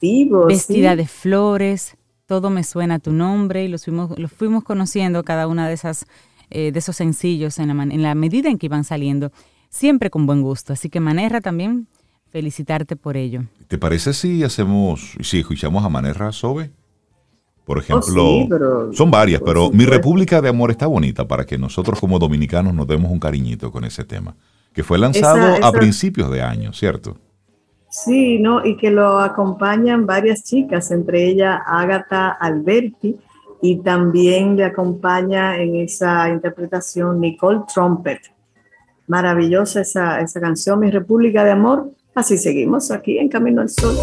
Speaker 3: vestida de flores, todo me suena a tu nombre y los fuimos, los fuimos conociendo cada una de esas eh, de esos sencillos en la, en la medida en que iban saliendo, siempre con buen gusto. Así que Manera también felicitarte por ello.
Speaker 1: ¿Te parece si hacemos, si escuchamos a Manera Sobe? Por oh, ejemplo, son varias, pero Mi República de Amor está bonita para que nosotros como dominicanos nos demos un cariñito con ese tema, que fue lanzado a principios de año, ¿cierto?
Speaker 2: Sí, ¿no? Y que lo acompañan varias chicas, entre ellas Agatha Alberti, y también le acompaña en esa interpretación Nicole Trumpet. Maravillosa esa, esa canción, Mi República de Amor. Así seguimos aquí en Camino al Sol.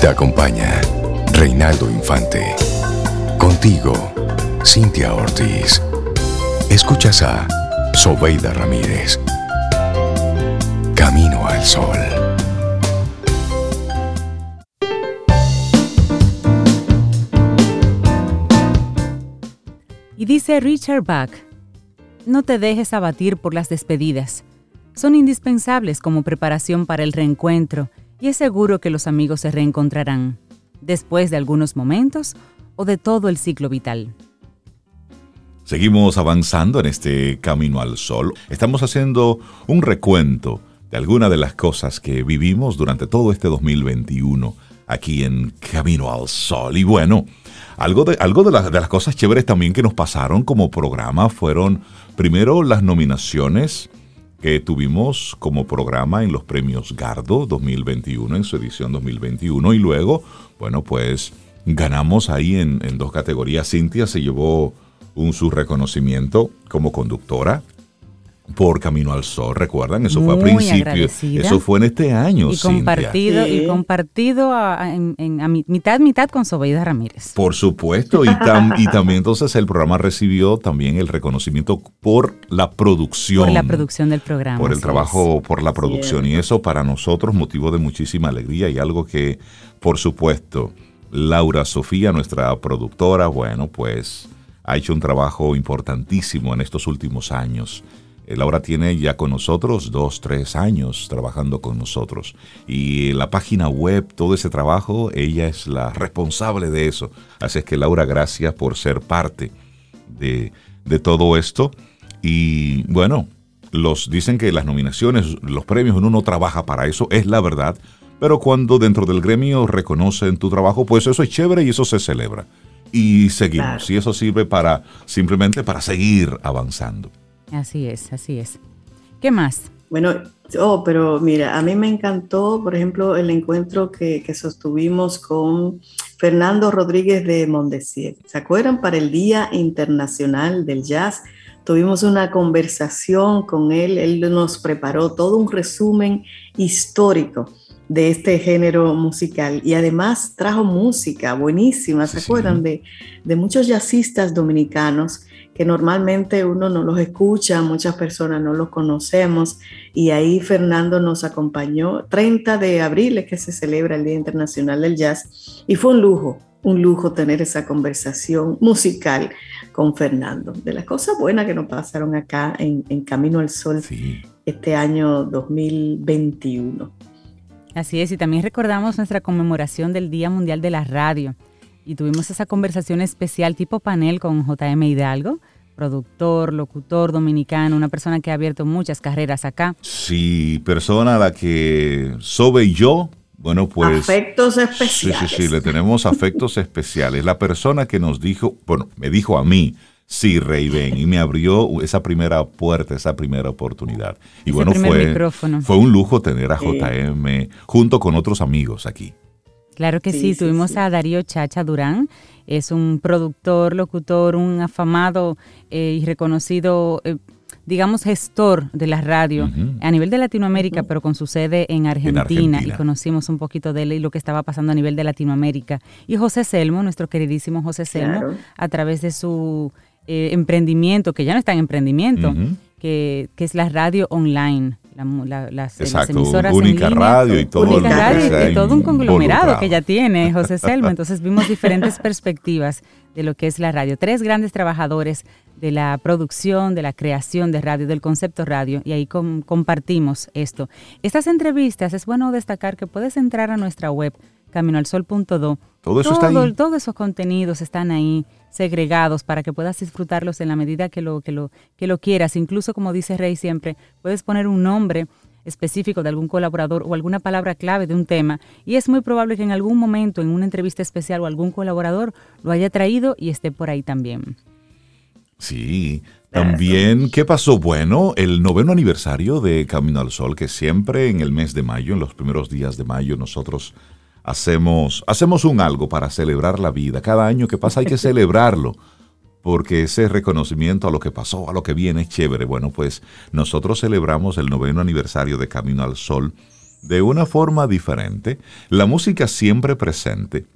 Speaker 5: Te acompaña Reinaldo Infante. Contigo, Cintia Ortiz. Escuchas a Sobeida Ramírez. Camino al Sol.
Speaker 3: Y dice Richard Bach, no te dejes abatir por las despedidas. Son indispensables como preparación para el reencuentro y es seguro que los amigos se reencontrarán, después de algunos momentos o de todo el ciclo vital.
Speaker 1: Seguimos avanzando en este camino al sol. Estamos haciendo un recuento de algunas de las cosas que vivimos durante todo este 2021 aquí en Camino al Sol. Y bueno, algo de, algo de, de las cosas chéveres también que nos pasaron como programa fueron primero las nominaciones que tuvimos como programa en los premios Gardo 2021, en su edición 2021, y luego, bueno, pues ganamos ahí en, en dos categorías. Cintia se llevó un su reconocimiento como conducta por Camino al Sol, ¿recuerdan? Eso fue a principio, eso fue en este año.
Speaker 3: Y compartido, y compartido a, en, a mitad, mitad con Sobeida Ramírez.
Speaker 1: Por supuesto, y, y también entonces el programa recibió también el reconocimiento por la producción.
Speaker 3: Por la producción del programa.
Speaker 1: Por el trabajo, por la producción. Y eso para nosotros motivo de muchísima alegría y algo que, por supuesto, Laura Sofía, nuestra productora, bueno, pues ha hecho un trabajo importantísimo en estos últimos años. Laura tiene ya con nosotros dos, tres años trabajando con nosotros. Y la página web, todo ese trabajo, ella es la responsable de eso. Así es que Laura, gracias por ser parte de, de todo esto. Y bueno, los dicen que las nominaciones, los premios, uno no trabaja para eso, es la verdad. Pero cuando dentro del gremio reconocen tu trabajo, pues eso es chévere y eso se celebra y seguimos. Y eso sirve para simplemente para seguir avanzando.
Speaker 3: Así es, así es. ¿Qué más?
Speaker 2: Bueno, oh, pero mira, a mí me encantó, por ejemplo, el encuentro que, que sostuvimos con Fernando Rodríguez de Mondesier. ¿Se acuerdan? Para el Día Internacional del Jazz. Tuvimos una conversación con él, él nos preparó todo un resumen histórico de este género musical y además trajo música buenísima, ¿se acuerdan? De, de, muchos jazzistas dominicanos que normalmente uno no los escucha, muchas personas no los conocemos y ahí Fernando nos acompañó. 30 de abril es que se celebra el Día Internacional del Jazz y fue un lujo, un lujo tener esa conversación musical con Fernando. De las cosas buenas que nos pasaron acá en, en Camino al Sol este año 2021.
Speaker 3: Así es, y también recordamos nuestra conmemoración del Día Mundial de la Radio. Y tuvimos esa conversación especial tipo panel con JM Hidalgo, productor, locutor dominicano, una persona que ha abierto muchas carreras acá.
Speaker 1: Sí, persona a la que Sobe y yo, bueno, pues...
Speaker 2: Afectos especiales.
Speaker 1: Sí, sí, sí, le tenemos afectos especiales. La persona que nos dijo, bueno, me dijo a mí, Sí, Rey, ven. Y me abrió esa primera puerta, esa primera oportunidad. Y bueno, fue, fue un lujo tener a JM junto con otros amigos aquí.
Speaker 3: Claro que sí, tuvimos a Darío Chacha Durán, es un productor, locutor, un afamado eh, y reconocido, eh, digamos, gestor de la radio a nivel de Latinoamérica, pero con su sede en Argentina, y conocimos un poquito de él y lo que estaba pasando a nivel de Latinoamérica. Y José Selmo, nuestro queridísimo José Selmo, a través de su eh, emprendimiento, que ya no está en emprendimiento, que, que, es la radio online. La, las,
Speaker 1: emisoras única radio y todo
Speaker 3: única radio y todo un conglomerado que ya tiene José Selma. Entonces vimos diferentes perspectivas de lo que es la radio. Tres grandes trabajadores de la producción, de la creación de radio, del concepto radio, y ahí compartimos esto. Estas entrevistas es bueno destacar que puedes entrar a nuestra web caminoalsol.do.
Speaker 1: Todo eso está ahí.
Speaker 3: Todos esos contenidos están ahí segregados para que puedas disfrutarlos en la medida que lo, que lo, que lo quieras. Incluso, como dice Rey siempre, puedes poner un nombre específico de algún colaborador o alguna palabra clave de un tema y es muy probable que en algún momento en una entrevista especial o algún colaborador lo haya traído y esté por ahí también.
Speaker 1: Sí, también, ¿qué pasó? Bueno, el noveno aniversario de Camino al Sol, que siempre en el mes de mayo, en los primeros días de mayo, nosotros hacemos, hacemos un algo para celebrar la vida. Cada año que pasa hay que celebrarlo, porque ese reconocimiento a lo que pasó, a lo que viene es chévere. Bueno, pues nosotros celebramos el noveno aniversario de Camino al Sol de una forma diferente. La música siempre presente.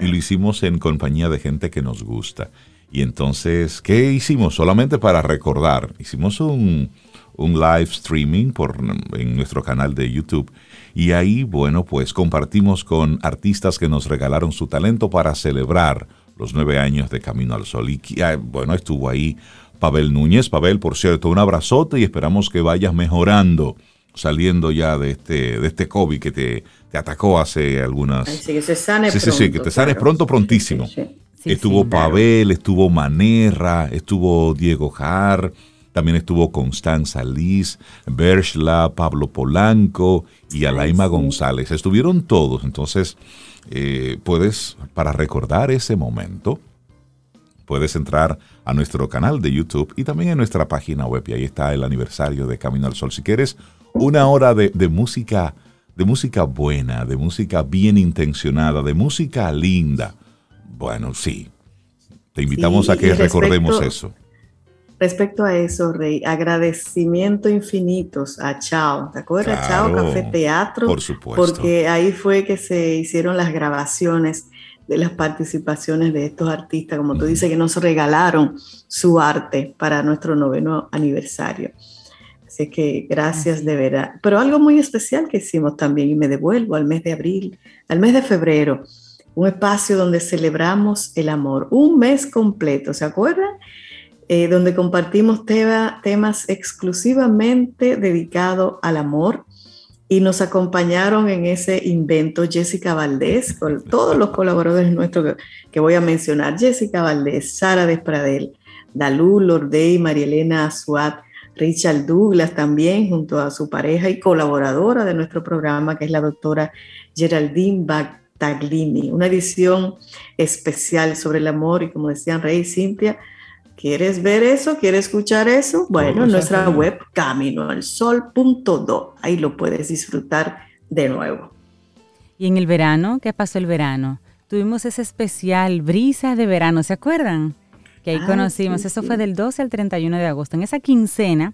Speaker 1: Y lo hicimos en compañía de gente que nos gusta. Y entonces, ¿qué hicimos? Solamente para recordar. Hicimos un, un live streaming por, en nuestro canal de YouTube. Y ahí, bueno, pues compartimos con artistas que nos regalaron su talento para celebrar los nueve años de Camino al Sol. Y bueno, estuvo ahí Pavel Núñez. Pavel, por cierto, un abrazote y esperamos que vayas mejorando saliendo ya de este, de este COVID que te, te atacó hace algunas...
Speaker 2: Ay, sí, que se sane
Speaker 1: Sí, sí,
Speaker 2: pronto.
Speaker 1: sí, que te sanes
Speaker 2: claro.
Speaker 1: pronto, prontísimo.
Speaker 2: Sí, sí.
Speaker 3: Sí,
Speaker 1: estuvo
Speaker 3: sí.
Speaker 1: Pavel, estuvo Manerra, estuvo Diego Jar, también estuvo Constanza Liz, Bershla, Pablo Polanco y Alaima
Speaker 2: sí.
Speaker 1: González. Estuvieron todos. Entonces, eh, puedes, para recordar ese momento, puedes entrar a nuestro canal de YouTube y también en nuestra página web. Y ahí está el aniversario de Camino al Sol. Si quieres una hora de, de música, de música buena, de música bien intencionada, de música linda, bueno, sí. Te invitamos
Speaker 2: Sí,
Speaker 1: a que
Speaker 2: respecto-
Speaker 1: recordemos eso.
Speaker 2: Respecto a eso, Rey, agradecimiento infinitos a Chao. ¿Te acuerdas?
Speaker 1: Claro,
Speaker 2: Chao Café Teatro.
Speaker 1: por supuesto.
Speaker 2: Porque ahí fue que se hicieron las grabaciones de las participaciones de estos artistas, como tú dices, que nos regalaron su arte para nuestro noveno aniversario. Así que gracias de verdad. Pero algo muy especial que hicimos también, y me devuelvo al mes de abril, al mes de febrero, un espacio donde celebramos el amor, un mes completo, ¿se acuerdan? Eh, donde compartimos tema- temas exclusivamente dedicados al amor y nos acompañaron en ese invento Jessica Valdés, con todos los colaboradores nuestros que, que voy a mencionar, Jessica Valdés, Sara Despradel, Dalú Lordey, Marielena Azuat, Richard Douglas también, junto a su pareja y colaboradora de nuestro programa, que es la doctora Geraldine Battaglini. Una edición especial sobre el amor y como decían Rey y Cintia, ¿quieres ver eso? ¿Quieres escuchar eso? Bueno, nuestra web caminoalsol.do, ahí lo puedes disfrutar de nuevo.
Speaker 3: Y en el verano, ¿qué pasó el verano? Tuvimos ese especial Brisa de Verano, ¿se acuerdan? Que ahí
Speaker 2: Ay,
Speaker 3: conocimos,
Speaker 2: sí,
Speaker 3: eso
Speaker 2: sí.
Speaker 3: fue del 12 al 31 de agosto. En esa quincena,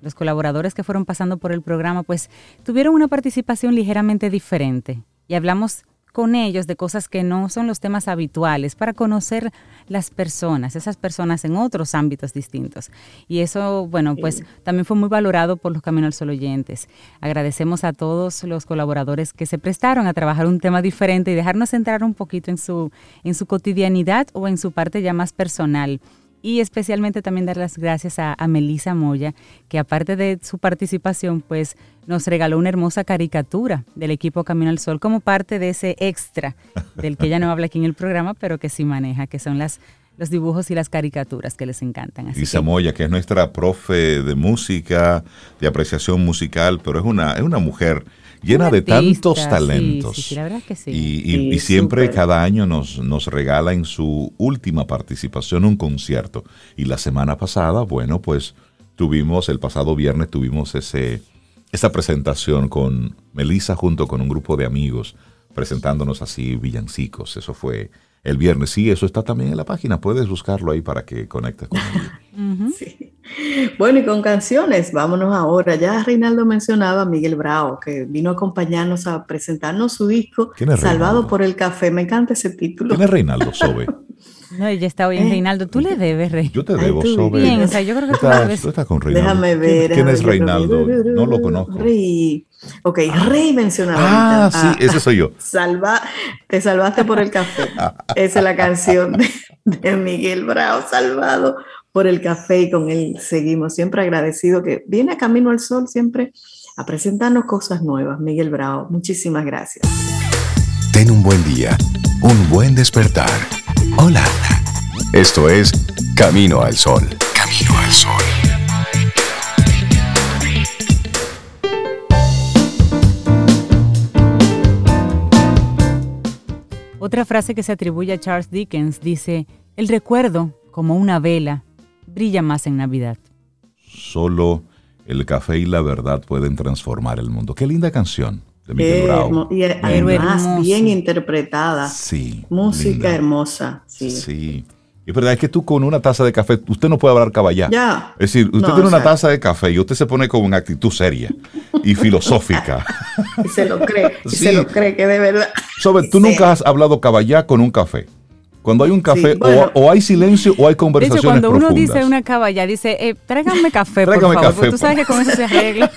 Speaker 3: los colaboradores que fueron pasando por el programa, pues tuvieron una participación ligeramente diferente. Y hablamos con ellos de cosas que no son los temas habituales para conocer las personas, esas personas en otros ámbitos distintos. Y eso, bueno, pues también fue muy valorado por los Camino al Sol oyentes. Agradecemos a todos los colaboradores que se prestaron a trabajar un tema diferente y dejarnos entrar un poquito en su, en su cotidianidad o en su parte ya más personal. Y especialmente también dar las gracias a, a Melisa Moya, que aparte de su participación, pues nos regaló una hermosa caricatura del equipo Camino al Sol como parte de ese extra del que ella no habla aquí en el programa, pero que sí maneja, que son las, los dibujos y las caricaturas que les encantan. Así que-
Speaker 1: Samoya, que es nuestra profe de música, de apreciación musical, pero es una, es una mujer llena de tantos talentos.
Speaker 3: sí, sí, la verdad que sí.
Speaker 1: Y, y-
Speaker 2: Sí,
Speaker 1: y siempre, cada año, nos, nos regala en su última participación un concierto. Y la semana pasada, bueno, pues tuvimos, el pasado viernes tuvimos ese, esa presentación con Melissa junto con un grupo de amigos, presentándonos así villancicos. Eso fue el viernes. Sí, eso está también en la página. Puedes buscarlo ahí para que conectes con.
Speaker 2: Sí. Bueno, y con canciones, vámonos ahora. Ya Reinaldo mencionaba a Miguel Bravo, que vino a acompañarnos a presentarnos su disco
Speaker 1: ¿Quién es
Speaker 2: Salvado por el Café. Me encanta ese título.
Speaker 1: ¿Quién es Reinaldo Sobe?
Speaker 3: No, ella está hoy en
Speaker 2: Eh.
Speaker 3: Reinaldo. Tú le debes, Rey.
Speaker 1: Yo te
Speaker 2: Ay,
Speaker 1: debo
Speaker 2: tú
Speaker 1: Sobe.
Speaker 3: Bien, o sea, yo creo que
Speaker 1: Tú estás,
Speaker 3: debes.
Speaker 1: tú estás con Reinaldo.
Speaker 2: Déjame
Speaker 1: ¿Quién-
Speaker 2: ver.
Speaker 1: ¿Quién, es Reinaldo? No lo conozco.
Speaker 2: Rey. Ok, Rey mencionaba.
Speaker 1: Ah,
Speaker 2: ahorita.
Speaker 1: sí, ese soy yo.
Speaker 2: Salva, te salvaste por el café. Esa es la canción de, de Miguel Bravo, salvado por el café y con él seguimos. Siempre agradecido que viene a Camino al Sol siempre a presentarnos cosas nuevas. Miguel Bravo, muchísimas gracias.
Speaker 5: Ten un buen día, un buen despertar. Hola. Esto es Camino al Sol. Camino al Sol.
Speaker 3: Otra frase que se atribuye a Charles Dickens dice, el recuerdo, como una vela, brilla más en Navidad.
Speaker 1: Solo el café y la verdad pueden transformar el mundo. Qué linda canción de Miguel
Speaker 2: Qué
Speaker 1: Bravo.
Speaker 2: y además
Speaker 3: hermoso.
Speaker 2: bien interpretada.
Speaker 1: Sí.
Speaker 2: Música
Speaker 1: linda.
Speaker 2: hermosa. Sí.
Speaker 1: Sí. Es verdad, es que tú con una taza de café, usted no puede hablar caballá.
Speaker 2: Ya.
Speaker 1: Es decir, usted
Speaker 2: No,
Speaker 1: tiene una
Speaker 2: sea-
Speaker 1: taza de café y usted se pone con una actitud seria y filosófica.
Speaker 2: Y se lo cree. y se lo cree que de verdad.
Speaker 1: Sobre, tú
Speaker 2: Sí.
Speaker 1: nunca has hablado caballá con un café. Cuando hay un café,
Speaker 2: Sí, bueno.
Speaker 1: o, o hay silencio o hay
Speaker 3: De
Speaker 1: conversaciones
Speaker 3: hecho, cuando uno
Speaker 1: profundas.
Speaker 3: dice una caballa, dice, eh, tráigame café,
Speaker 1: Tráigame
Speaker 3: por favor,
Speaker 1: café,
Speaker 3: porque tú sabes que con eso se arregla.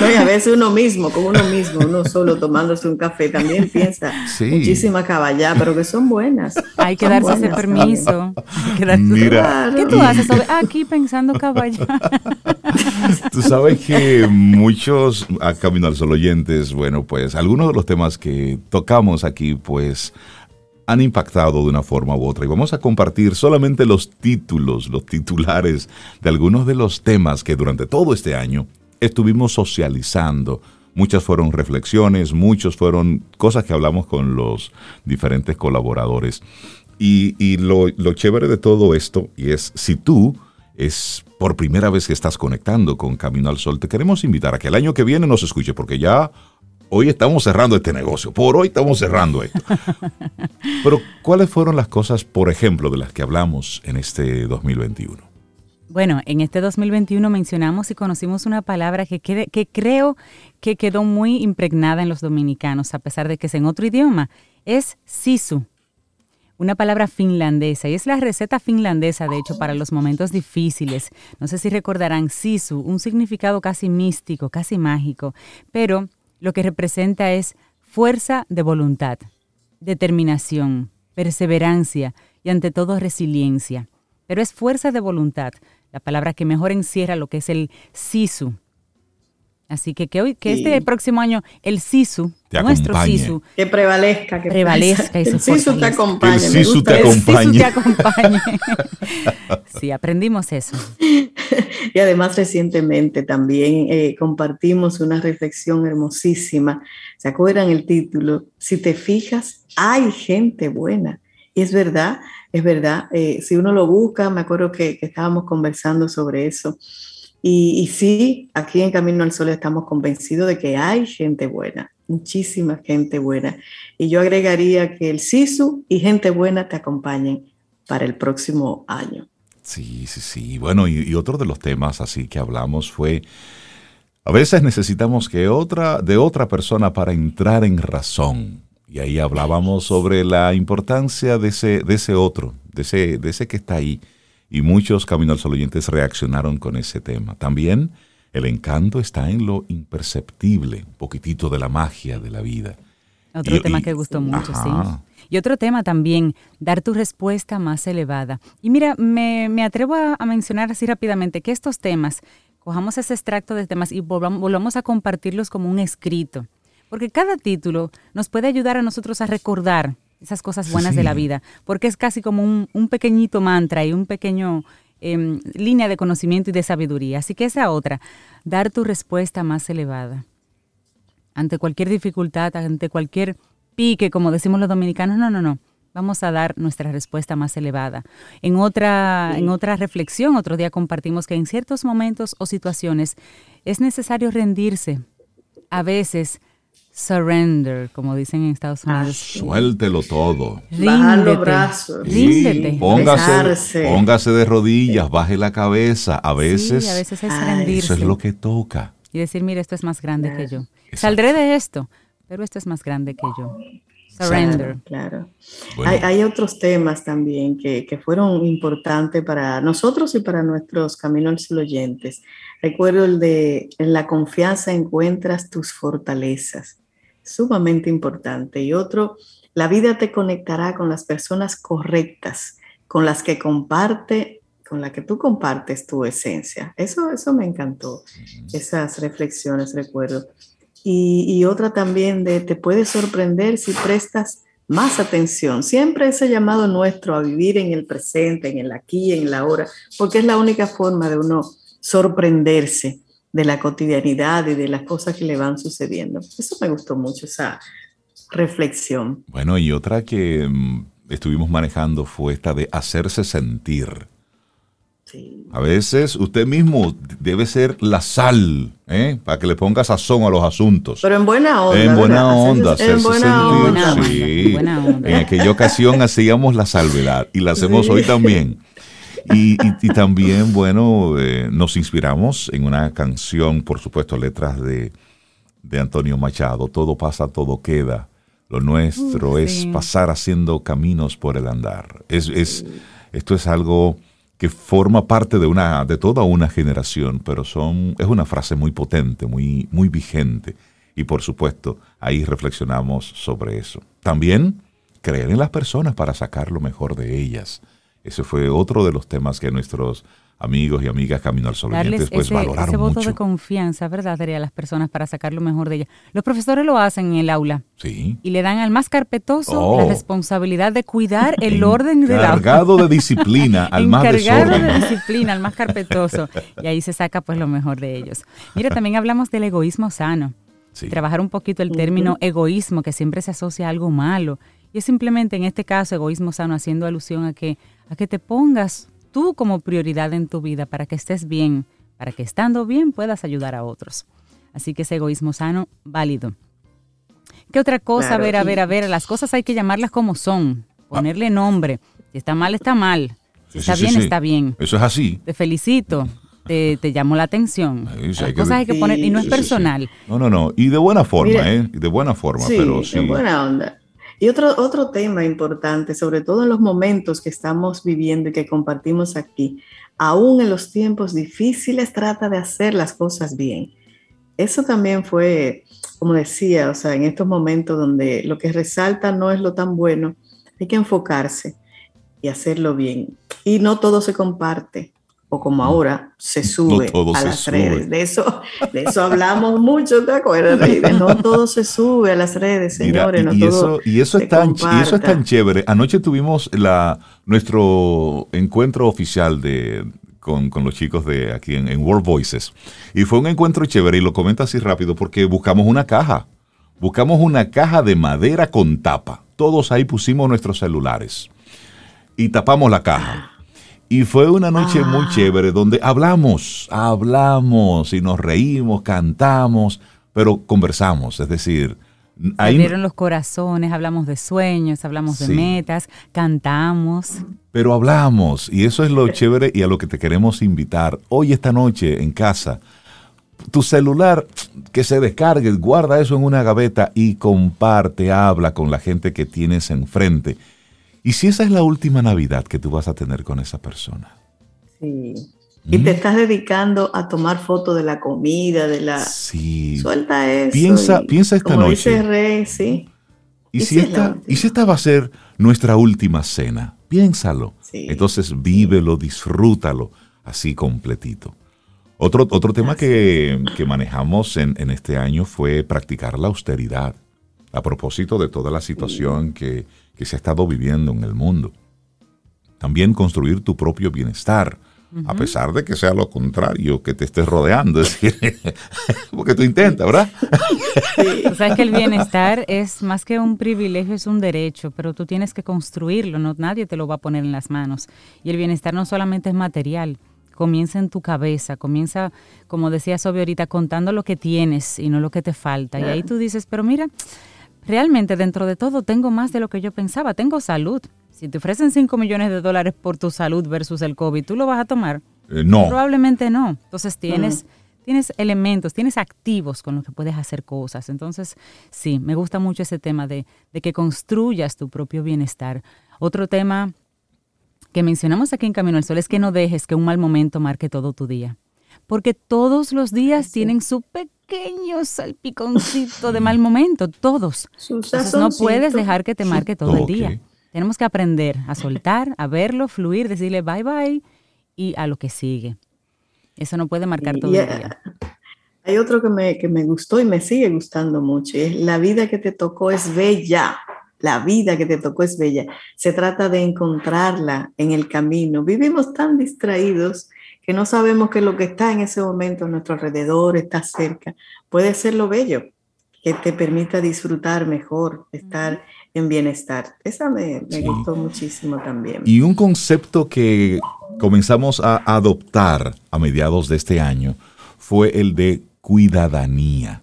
Speaker 2: No, y a veces uno mismo, con uno mismo, uno solo tomándose un café, también piensa
Speaker 1: Sí.
Speaker 2: muchísima caballá, pero que son buenas.
Speaker 3: Hay que
Speaker 2: Son
Speaker 3: darse ese permiso. Hay que darse-
Speaker 1: Mira.
Speaker 2: Claro.
Speaker 3: ¿Qué tú haces? Sobe? Aquí pensando caballa.
Speaker 1: Tú sabes que muchos a Camino al Sol oyentes, bueno, pues algunos de los temas que tocamos aquí, pues han impactado de una forma u otra. Y vamos a compartir solamente los títulos, los titulares de algunos de los temas que durante todo este año estuvimos socializando. Muchas fueron reflexiones, muchos fueron cosas que hablamos con los diferentes colaboradores. Y, lo, lo chévere de todo esto, y es si tú es por primera vez que estás conectando con Camino al Sol, te queremos invitar a que el año que viene nos escuche, porque ya hoy estamos cerrando este negocio. Por hoy estamos cerrando esto. Pero, ¿cuáles fueron las cosas, por ejemplo, de las que hablamos en este 2021?
Speaker 3: Bueno, en este 2021 mencionamos y conocimos una palabra que, que creo que quedó muy impregnada en los dominicanos, a pesar de que es en otro idioma. Es sisu una palabra finlandesa y es la receta finlandesa, de hecho, para los momentos difíciles. No sé si recordarán sisu, un significado casi místico, casi mágico, pero lo que representa es fuerza de voluntad, determinación, perseverancia y ante todo resiliencia. Pero es fuerza de voluntad, la palabra que mejor encierra lo que es el sisu, Así que que, hoy, que este próximo año el SISU, nuestro SISU,
Speaker 2: que prevalezca, que
Speaker 3: prevalezca.
Speaker 2: el SISU te acompañe.
Speaker 1: El SISU te acompañe.
Speaker 3: sí, aprendimos eso.
Speaker 2: Y además recientemente también eh, compartimos una reflexión hermosísima. ¿Se acuerdan el título? Si te fijas, hay gente buena. Y es verdad, es verdad. Eh, si uno lo busca, me acuerdo que, que estábamos conversando sobre eso y, sí, aquí en Camino al Sol estamos convencidos de que hay gente buena, muchísima gente buena. Y yo agregaría que el SISU y gente buena te acompañen para el próximo año.
Speaker 1: Sí, sí, sí. Bueno, y, otro de los temas así que hablamos fue, a veces necesitamos que otra, de otra persona para entrar en razón. Y ahí hablábamos sobre la importancia de ese, de ese otro, de ese, de ese que está ahí y muchos Camino al Sol oyentes reaccionaron con ese tema. También el encanto está en lo imperceptible, un poquitito de la magia de la vida.
Speaker 3: Otro tema que gustó mucho, sí. Y otro tema también, dar tu respuesta más elevada. Y mira, me, atrevo a, mencionar así rápidamente que estos temas, cojamos ese extracto de temas y volvamos a compartirlos como un escrito. Porque cada título nos puede ayudar a nosotros a recordar esas cosas buenas de la vida, porque es casi como un, pequeñito mantra y un pequeño em, línea de conocimiento y de sabiduría. Así que esa otra, dar tu respuesta más elevada. Ante cualquier dificultad, ante cualquier pique, como decimos los dominicanos, no, no, no. Vamos a dar nuestra respuesta más elevada. En otra, en otra reflexión, otro día compartimos que en ciertos momentos o situaciones es necesario rendirse. A veces surrender, como dicen en Estados ah, Unidos.
Speaker 1: suéltelo todo.
Speaker 2: Baja los brazos.
Speaker 3: Ríndete.
Speaker 1: Póngase, póngase, de rodillas, baje la cabeza. A veces,
Speaker 3: a veces es rendirse.
Speaker 1: Eso es lo que toca.
Speaker 3: Y decir, mira, esto es más grande que yo. Saldré de esto, pero esto es más grande que yo. Surrender.
Speaker 2: Claro. Hay, otros temas también que, que, fueron importantes para nosotros y para nuestros caminos oyentes. Recuerdo el de en la confianza encuentras tus fortalezas sumamente importante. Y otro, la vida te conectará con las personas correctas, con las que comparte, con la que tú compartes tu esencia. Eso, eso me encantó, esas reflexiones, recuerdo. Y, otra también de te puede sorprender si prestas más atención. Siempre ese llamado nuestro a vivir en el presente, en el aquí, en la ahora, porque es la única forma de uno sorprenderse de la cotidianidad y de las cosas que le van sucediendo. Eso me gustó mucho, esa reflexión.
Speaker 1: Bueno, y otra que mm, estuvimos manejando fue esta de hacerse sentir. Sí. A veces usted mismo debe ser la sal, ¿eh? para que le ponga sazón a los asuntos.
Speaker 2: Pero en buena onda.
Speaker 1: En buena onda, en buena onda. Sí. En aquella ocasión hacíamos la salvedad y la hacemos hoy también. Y, también, bueno, eh, nos inspiramos en una canción, por supuesto, letras de, Antonio Machado, Todo pasa, todo queda. Lo nuestro es pasar haciendo caminos por el andar. Es, es, esto es algo que forma parte de, una, de toda una generación, pero son, es una frase muy potente, muy, muy vigente. Y por supuesto, ahí reflexionamos sobre eso. También creer en las personas para sacar lo mejor de ellas. Ese fue otro de los temas que nuestros amigos y amigas Camino al Sol
Speaker 3: Darles
Speaker 1: oyentes, pues
Speaker 3: ese,
Speaker 1: valoraron
Speaker 3: ese voto
Speaker 1: mucho.
Speaker 3: de confianza, ¿verdad? A las personas para sacar lo mejor de ellas. Los profesores lo hacen en el aula
Speaker 1: Sí.
Speaker 3: y le dan al más carpetoso
Speaker 1: Oh.
Speaker 3: la responsabilidad de cuidar el orden del aula.
Speaker 1: Encargado de disciplina al más
Speaker 3: Encargado de disciplina, al más carpetoso. Y ahí se saca pues lo mejor de ellos. Mira, también hablamos del egoísmo sano.
Speaker 1: Sí.
Speaker 3: Trabajar un poquito el término egoísmo, que siempre se asocia a algo malo. Y es simplemente en este caso egoísmo sano, haciendo alusión a que, a que te pongas tú como prioridad en tu vida para que estés bien, para que estando bien puedas ayudar a otros. Así que ese egoísmo sano, válido. ¿Qué otra cosa?
Speaker 2: Claro,
Speaker 3: a ver, a ver, a ver, las cosas hay que llamarlas como son, ponerle nombre. Si está mal, está mal. Si.
Speaker 1: Sí,
Speaker 3: está
Speaker 1: sí,
Speaker 3: bien,
Speaker 1: sí.
Speaker 3: está bien.
Speaker 1: Eso es así.
Speaker 3: Te felicito, te, te llamó la atención.
Speaker 1: Sí, sí,
Speaker 3: Las
Speaker 1: hay que-
Speaker 3: cosas hay que poner, y no es
Speaker 1: Sí, sí, sí.
Speaker 3: personal.
Speaker 1: No, no, no. Y de buena forma,
Speaker 2: Mira.
Speaker 1: ¿eh? De buena forma,
Speaker 2: Sí,
Speaker 1: pero sí.
Speaker 2: en buena onda. Y otro, otro tema importante, sobre todo en los momentos que estamos viviendo y que compartimos aquí, aún en los tiempos difíciles, trata de hacer las cosas bien. Eso también fue, como decía, o sea, en estos momentos donde lo que resalta no es lo tan bueno, hay que enfocarse y hacerlo bien. Y no todo se comparte, o como ahora se sube a las
Speaker 1: sube.
Speaker 2: redes. De eso, de eso hablamos mucho, ¿te acuerdas? Reide? No todo se sube a las redes,
Speaker 1: Mira,
Speaker 2: señores.
Speaker 1: y,
Speaker 2: no
Speaker 1: y
Speaker 2: todo
Speaker 1: eso, y, eso
Speaker 2: se
Speaker 1: es tan, y eso es
Speaker 2: comparta.
Speaker 1: tan chévere. Anoche tuvimos la, nuestro encuentro oficial de, con, con los chicos de aquí en, en World Voices. Y fue un encuentro chévere, y lo comento así rápido, porque buscamos una caja. Buscamos una caja de madera con tapa. Todos ahí pusimos nuestros celulares. Y tapamos la caja. Y fue una noche muy
Speaker 2: Ah.
Speaker 1: chévere donde hablamos, hablamos y nos reímos, cantamos, pero conversamos. Es decir, ahí,
Speaker 3: Abrieron los corazones, hablamos de sueños, hablamos de metas, cantamos.
Speaker 1: pero hablamos. Y eso es lo chévere y a lo que te queremos invitar. Hoy, esta noche, en casa, tu celular, que se descargue, guarda eso en una gaveta y comparte, habla con la gente que tienes enfrente. Y si esa es la última Navidad que tú vas a tener con esa persona.
Speaker 2: Sí. Y te estás dedicando a tomar fotos de la comida, de la...
Speaker 1: Sí.
Speaker 2: Suelta eso.
Speaker 1: Piensa-
Speaker 2: y
Speaker 1: piensa esta
Speaker 2: como
Speaker 1: noche.
Speaker 2: dice Rey, sí.
Speaker 1: ¿Y
Speaker 2: ¿Y
Speaker 1: si, esta? ¿Y si esta va a ser nuestra última cena? Piénsalo.
Speaker 2: Sí.
Speaker 1: Entonces vívelo, disfrútalo, así completito. Otro, otro tema que, que manejamos en, en este año fue practicar la austeridad, a propósito de toda la situación que, que se ha estado viviendo en el mundo. También construir tu propio bienestar, a pesar de que sea lo contrario, que te estés rodeando. Es decir, porque tú intentas, ¿verdad?
Speaker 3: Tú sabes que el bienestar es más que un privilegio, es un derecho, pero tú tienes que construirlo, no nadie te lo va a poner en las manos. Y el bienestar no solamente es material, comienza en tu cabeza, comienza, como decía Sobio ahorita, contando lo que tienes y no lo que te falta. Y ahí tú dices, pero mira, realmente dentro de todo tengo más de lo que yo pensaba, tengo salud. Si te ofrecen 5 millones de dólares por tu salud versus el COVID, ¿tú lo vas a tomar?
Speaker 1: Eh, no.
Speaker 3: Probablemente no. Entonces tienes, tienes elementos, tienes activos con los que puedes hacer cosas. Entonces, sí, me gusta mucho ese tema de, de que construyas tu propio bienestar. Otro tema que mencionamos aquí en Camino al Sol es que no dejes que un mal momento marque todo tu día. Porque todos los días tienen su pequeño salpiconcito de mal momento, todos. Entonces no puedes dejar que te marque todo el día. Tenemos que aprender a soltar, a verlo, fluir, decirle bye bye y a lo que sigue. Eso no puede marcar todo el
Speaker 2: eh,
Speaker 3: día.
Speaker 2: Hay otro que me, que me gustó y me sigue gustando mucho. y es la vida que te tocó es bella. La vida que te tocó es bella. Se trata de encontrarla en el camino. Vivimos tan distraídos que no sabemos que lo que está en ese momento a nuestro alrededor está cerca. Puede ser lo bello que te permita disfrutar mejor, estar en bienestar. Esa me, me
Speaker 1: Sí.
Speaker 2: gustó muchísimo también.
Speaker 1: Y un concepto que comenzamos a adoptar a mediados de este año fue el de cuidadanía.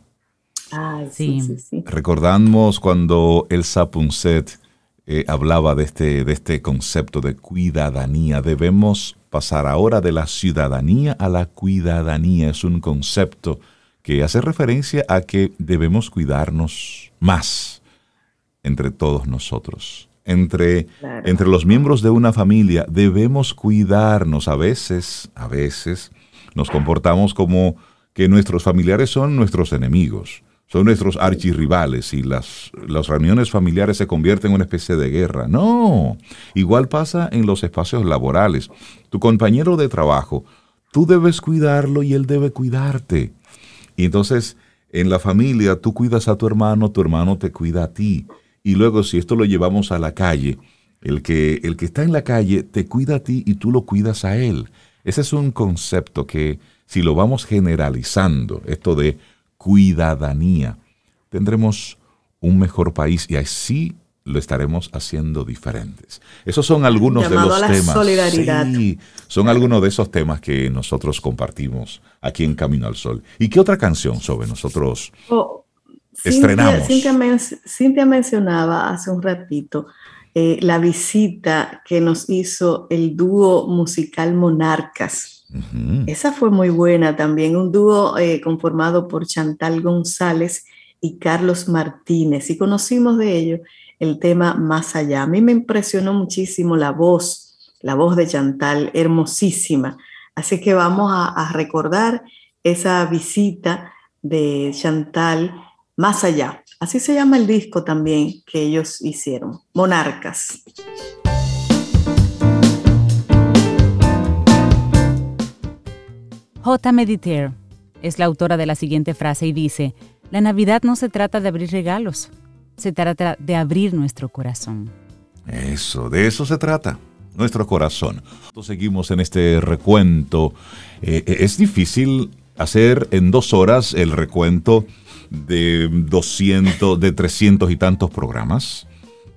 Speaker 2: Sí,
Speaker 3: Sí.
Speaker 2: sí, sí.
Speaker 1: Recordamos cuando Elsa Punset eh, hablaba de este, de este concepto de cuidadanía. Debemos pasar ahora de la ciudadanía a la cuidadanía. Es un concepto que hace referencia a que debemos cuidarnos más entre todos nosotros. Entre,
Speaker 2: Claro.
Speaker 1: entre los miembros de una familia debemos cuidarnos. A veces, a veces nos comportamos como que nuestros familiares son nuestros enemigos. Son nuestros archirrivales y las, las reuniones familiares se convierten en una especie de guerra. No, igual pasa en los espacios laborales. Tu compañero de trabajo, tú debes cuidarlo y él debe cuidarte. Y entonces, en la familia, tú cuidas a tu hermano, tu hermano te cuida a ti. Y luego, si esto lo llevamos a la calle, el que, el que está en la calle te cuida a ti y tú lo cuidas a él. Ese es un concepto que, si lo vamos generalizando, esto de cuidadanía, tendremos un mejor país y así lo estaremos haciendo diferentes. Esos son algunos de los temas.
Speaker 2: Solidaridad.
Speaker 1: Sí, son algunos de esos temas que nosotros compartimos aquí en Camino al Sol. ¿Y qué otra canción sobre nosotros
Speaker 2: Oh,
Speaker 1: estrenamos?
Speaker 2: Cintia, men- Cintia mencionaba hace un ratito eh, la visita que nos hizo el dúo musical Monarcas. Esa fue muy buena también, un dúo eh, conformado por Chantal González y Carlos Martínez. Y conocimos de ello el tema Más allá. A mí me impresionó muchísimo la voz, la voz de Chantal, hermosísima. Así que vamos a recordar esa visita de Chantal Más allá. Así se llama el disco también que ellos hicieron, Monarcas.
Speaker 3: J. Mediter es la autora de la siguiente frase y dice, la Navidad no se trata de abrir regalos, se trata de abrir nuestro corazón.
Speaker 1: Eso, de eso se trata, nuestro corazón. Seguimos en este recuento. Eh, eh, es difícil hacer en dos horas el recuento de 200, de 300 y tantos programas.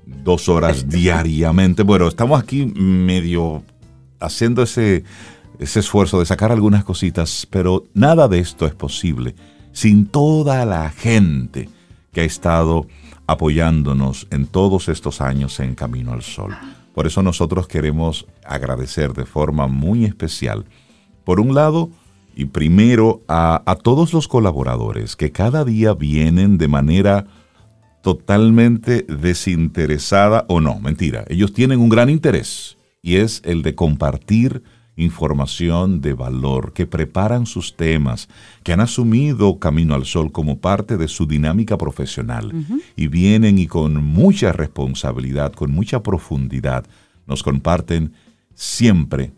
Speaker 1: Dos horas diariamente. Bueno, estamos aquí medio haciendo ese, ese esfuerzo de sacar algunas cositas, pero nada de esto es posible sin toda la gente que ha estado apoyándonos en todos estos años en Camino al Sol. Por eso nosotros queremos agradecer de forma muy especial, por un lado, y primero a, a todos los colaboradores que cada día vienen de manera totalmente desinteresada o no, mentira, ellos tienen un gran interés y es el de compartir información de valor, que preparan sus temas, que han asumido Camino al Sol como parte de su dinámica profesional. Y vienen y con mucha responsabilidad, con mucha profundidad, nos comparten siempre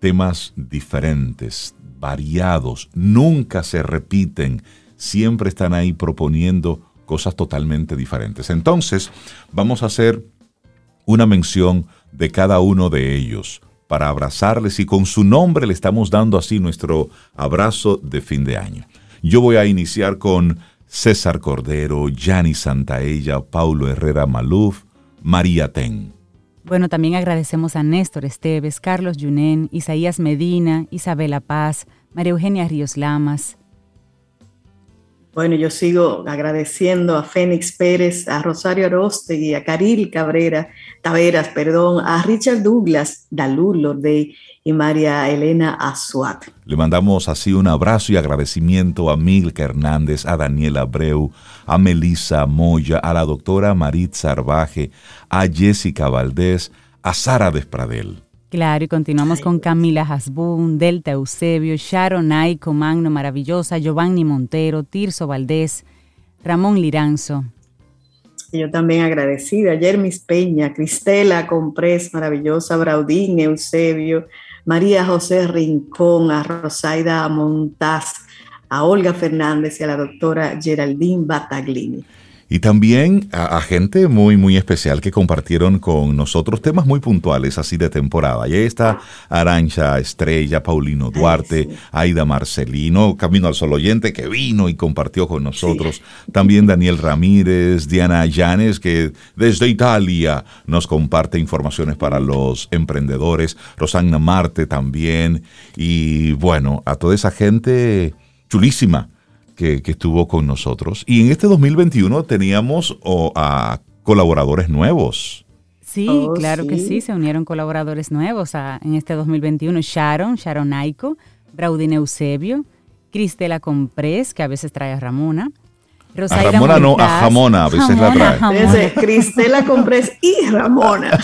Speaker 1: temas diferentes, variados, nunca se repiten, siempre están ahí proponiendo cosas totalmente diferentes. Entonces, vamos a hacer una mención de cada uno de ellos para abrazarles y con su nombre le estamos dando así nuestro abrazo de fin de año. Yo voy a iniciar con César Cordero, Yanni Santaella, Paulo Herrera Maluf, María Ten.
Speaker 3: Bueno, también agradecemos a Néstor Esteves, Carlos Yunén, Isaías Medina, Isabela Paz, María Eugenia Ríos Lamas.
Speaker 2: Bueno, yo sigo agradeciendo a Fénix Pérez, a Rosario Arostegui, a Caril Cabrera, Taveras, perdón, a Richard Douglas, Dalú Lordey y María Elena Azuat.
Speaker 1: Le mandamos así un abrazo y agradecimiento a Milka Hernández, a Daniel Abreu, a Melissa Moya, a la doctora Marit Sarvaje, a Jessica Valdés, a Sara Despradel.
Speaker 3: Claro, y continuamos con Camila Hasbun, Delta Eusebio, Sharon Aiko, Magno Maravillosa, Giovanni Montero, Tirso Valdés, Ramón Liranzo.
Speaker 2: Y yo también agradecida, Jermis Peña, Cristela Comprés, maravillosa, Braudín, Eusebio, María José Rincón, a Rosaida Montaz, a Olga Fernández y a la doctora Geraldine Bataglini.
Speaker 1: Y también a, a, gente muy, muy especial que compartieron con nosotros temas muy puntuales, así de temporada. Y ahí está Arancha Estrella, Paulino Duarte, Ay, sí. Aida Marcelino, Camino al Sol Oyente, que vino y compartió con nosotros. Sí. También Daniel Ramírez, Diana Llanes, que desde Italia nos comparte informaciones para los emprendedores. Rosanna Marte también. Y bueno, a toda esa gente chulísima que, que, estuvo con nosotros. Y en este 2021 teníamos oh, a colaboradores nuevos.
Speaker 3: Sí, oh, claro sí. que sí, se unieron colaboradores nuevos a, en este 2021. Sharon, Sharon Aiko, Braudine Eusebio, Cristela Comprés, que a veces trae a Ramona.
Speaker 1: Rosaida a Ramona no, a Jamona a veces Jamona, la trae.
Speaker 2: Jamona. Cristela Comprés y Ramona.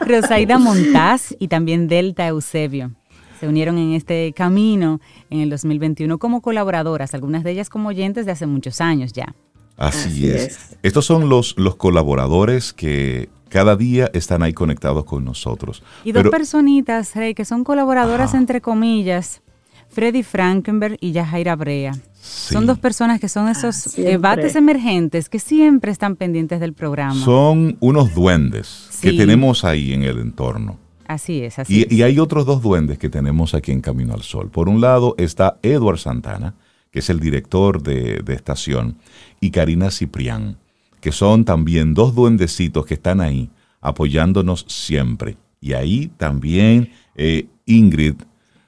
Speaker 3: Rosaida Montaz y también Delta Eusebio. Se unieron en este camino en el 2021 como colaboradoras, algunas de ellas como oyentes de hace muchos años ya.
Speaker 1: Así, es. Estos son los, los colaboradores que cada día están ahí conectados con nosotros.
Speaker 3: Y dos personitas, Rey, que son colaboradoras entre comillas, Freddy Frankenberg y Yajaira Brea. Son dos personas que son esos debates emergentes que siempre están pendientes del programa.
Speaker 1: Son unos duendes que tenemos ahí en el entorno.
Speaker 3: Así es, así
Speaker 1: y,
Speaker 3: es.
Speaker 1: Y hay otros dos duendes que tenemos aquí en Camino al Sol. Por un lado está Edward Santana, que es el director de, estación, y Karina Ciprián, que son también dos duendecitos que están ahí apoyándonos siempre. Y ahí también eh, Ingrid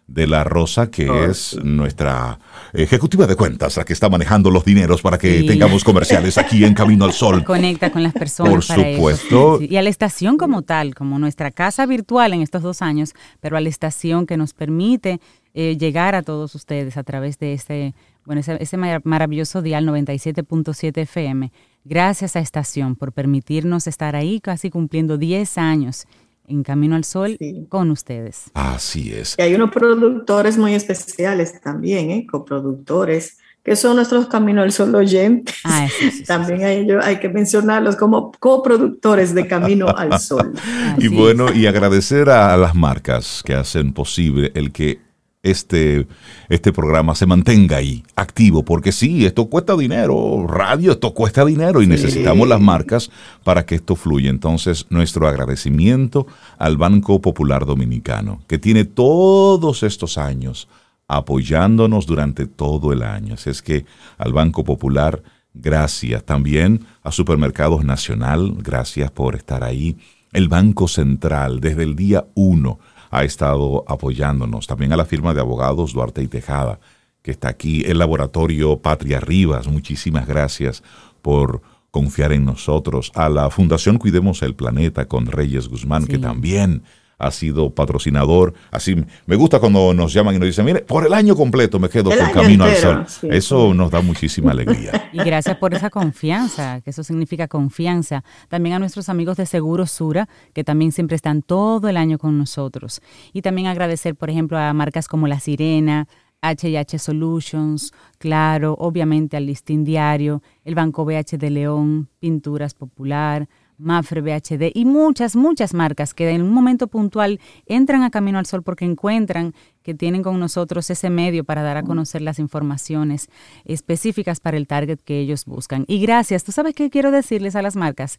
Speaker 1: de la Rosa, que oh, es nuestra ejecutiva de cuentas, la que está manejando los dineros para que tengamos comerciales aquí en Camino al Sol.
Speaker 3: Conecta con las personas.
Speaker 1: Por supuesto.
Speaker 3: Y a la estación como tal, como nuestra casa virtual en estos dos años, pero a la estación que nos permite eh, llegar a todos ustedes a través de este, bueno, ese, ese maravilloso dial 97.7 FM. Gracias a Estación por permitirnos estar ahí casi cumpliendo 10 años en Camino al Sol con ustedes.
Speaker 1: Así es.
Speaker 2: Y hay unos productores muy especiales también, ¿eh? coproductores, que son nuestros Camino al Sol oyentes. Ah, también hay que mencionarlos como coproductores de Camino al Sol.
Speaker 1: y bueno, y agradecer a las marcas que hacen posible el que este, este programa se mantenga ahí, activo, porque sí, esto cuesta dinero, radio, esto cuesta dinero y necesitamos las marcas para que esto fluya. Entonces, nuestro agradecimiento al Banco Popular Dominicano, que tiene todos estos años apoyándonos durante todo el año. Así es que al Banco Popular, gracias. También a Supermercados Nacional, gracias por estar ahí. El Banco Central, desde el día uno ha estado apoyándonos. También a la firma de abogados Duarte y Tejada, que está aquí, el laboratorio Patria Rivas, muchísimas gracias por confiar en nosotros. A la Fundación Cuidemos el Planeta con Reyes Guzmán, que también ha sido patrocinador. Así me gusta cuando nos llaman y nos dicen, mire, por el año completo me quedo con Camino al Sol. eso nos da muchísima alegría.
Speaker 3: Y gracias por esa confianza, que eso significa confianza. También a nuestros amigos de Seguro Sura, que también siempre están todo el año con nosotros. Y también agradecer, por ejemplo, a marcas como La Sirena, HH Solutions, Claro, obviamente al Listín Diario, el Banco BH de León, Pinturas Popular, Mafre BHD y muchas, muchas marcas que en un momento puntual entran a Camino al Sol porque encuentran que tienen con nosotros ese medio para dar a conocer las informaciones específicas para el target que ellos buscan. Y gracias, ¿tú sabes qué quiero decirles a las marcas?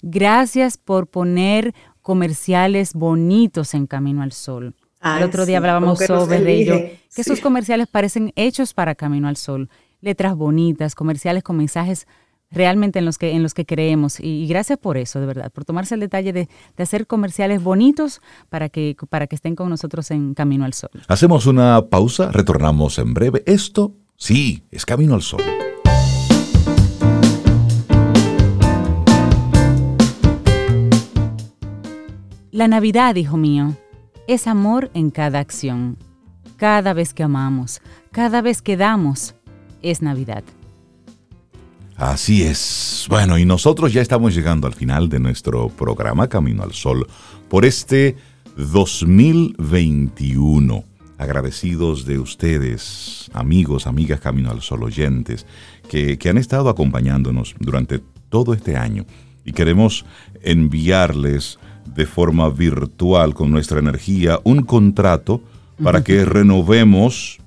Speaker 3: Gracias por poner comerciales bonitos en Camino al Sol. el otro día hablábamos sobre ello, que esos comerciales parecen hechos para Camino al Sol. Letras bonitas, comerciales con mensajes realmente en los que, en los que creemos. Y, gracias por eso, de verdad, por tomarse el detalle de, hacer comerciales bonitos para que, para que estén con nosotros en Camino al Sol.
Speaker 1: Hacemos una pausa, retornamos en breve. Esto, sí, es Camino al Sol.
Speaker 3: La Navidad, hijo mío, es amor en cada acción. Cada vez que amamos, cada vez que damos, es Navidad.
Speaker 1: Así es. Bueno, y nosotros ya estamos llegando al final de nuestro programa Camino al Sol por este 2021. Agradecidos de ustedes, amigos, amigas Camino al Sol oyentes, que, que han estado acompañándonos durante todo este año. Y queremos enviarles de forma virtual con nuestra energía un contrato para que renovemos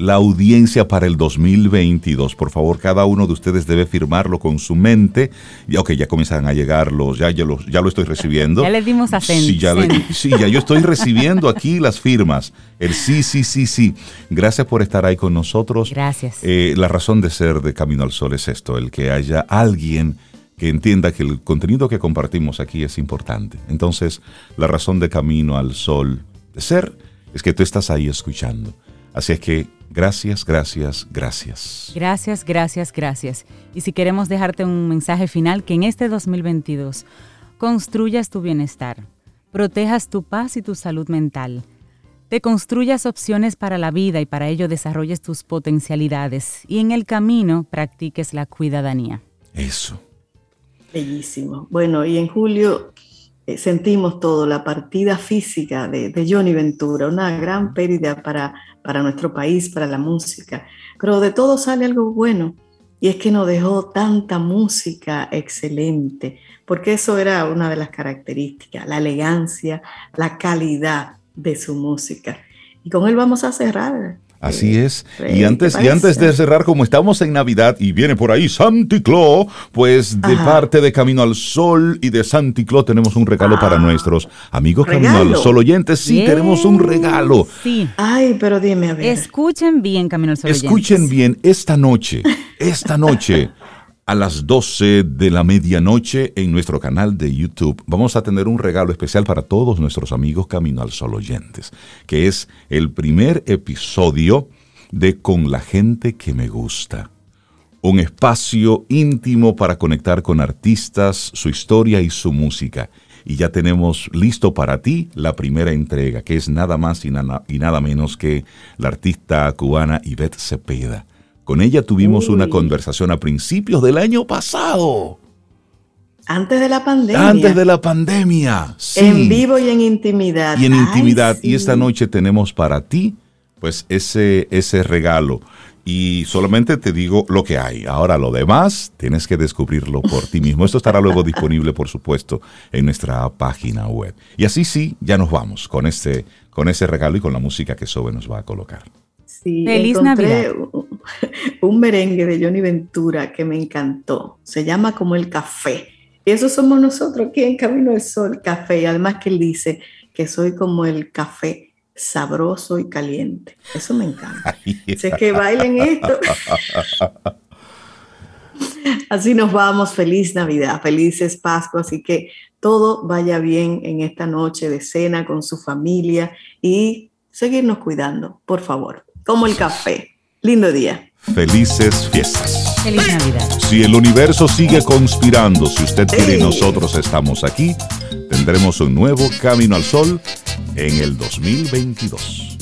Speaker 1: la audiencia para el 2022. Por favor, cada uno de ustedes debe firmarlo con su mente. Y, ok, ya comienzan a llegar los, ya, ya, lo, ya lo estoy recibiendo.
Speaker 3: Ya le dimos a
Speaker 1: sí ya, sí, ya yo estoy recibiendo aquí las firmas. El sí, sí, sí, sí. Gracias por estar ahí con nosotros.
Speaker 3: Gracias.
Speaker 1: Eh, la razón de ser de Camino al Sol es esto, el que haya alguien que entienda que el contenido que compartimos aquí es importante. Entonces, la razón de Camino al Sol de ser es que tú estás ahí escuchando. Así es que gracias, gracias, gracias.
Speaker 3: Gracias, gracias, gracias. Y si queremos dejarte un mensaje final, que en este 2022 construyas tu bienestar, protejas tu paz y tu salud mental, te construyas opciones para la vida y para ello desarrolles tus potencialidades y en el camino practiques la cuidadanía.
Speaker 1: Eso.
Speaker 2: Bellísimo. Bueno, y en julio sentimos todo, la partida física de, de, Johnny Ventura, una gran pérdida para, para nuestro país, para la música. Pero de todo sale algo bueno. Y es que nos dejó tanta música excelente, porque eso era una de las características, la elegancia, la calidad de su música. Y con él vamos a cerrar
Speaker 1: Así es. Y antes, y antes de cerrar, como estamos en Navidad y viene por ahí Santi Claus, pues de parte de Camino al Sol y de Santi Claus tenemos un regalo para ah, nuestros amigos Camino al Sol oyentes. Sí, tenemos un regalo.
Speaker 3: Sí.
Speaker 2: Ay, pero dime a ver.
Speaker 3: Escuchen bien, Camino al Sol
Speaker 1: Escuchen bien, esta noche, esta noche a las 12 de la medianoche en nuestro canal de YouTube vamos a tener un regalo especial para todos nuestros amigos Camino al Sol oyentes, que es el primer episodio de Con la gente que me gusta. Un espacio íntimo para conectar con artistas, su historia y su música. Y ya tenemos listo para ti la primera entrega, que es nada más y nada, y nada menos que la artista cubana Ivette Cepeda con ella tuvimos una conversación a principios del año pasado.
Speaker 2: Antes de la pandemia.
Speaker 1: Antes de la pandemia. Sí.
Speaker 2: En vivo y en intimidad.
Speaker 1: Y en intimidad. Y esta noche tenemos para ti, pues, ese, ese regalo. Y solamente te digo lo que hay. Ahora lo demás tienes que descubrirlo por ti mismo. Esto estará luego disponible, por supuesto, en nuestra página web. Y así sí, ya nos vamos con este, con ese regalo y con la música que Sobe nos va a colocar.
Speaker 2: Sí, Feliz Navidad. Un merengue de Johnny Ventura que me encantó. Se llama como el café. Y eso somos nosotros aquí en Camino del Sol, café. Y además que él dice que soy como el café sabroso y caliente. Eso me encanta. sé que bailen esto. Así nos vamos. Feliz Navidad, felices Pascua. Así que todo vaya bien en esta noche de cena con su familia y seguirnos cuidando, por favor como el café. Lindo día.
Speaker 1: Felices fiestas.
Speaker 3: Feliz Navidad.
Speaker 1: Si el universo sigue conspirando, si usted quiere y nosotros estamos aquí, tendremos un nuevo Camino al Sol en el 2022.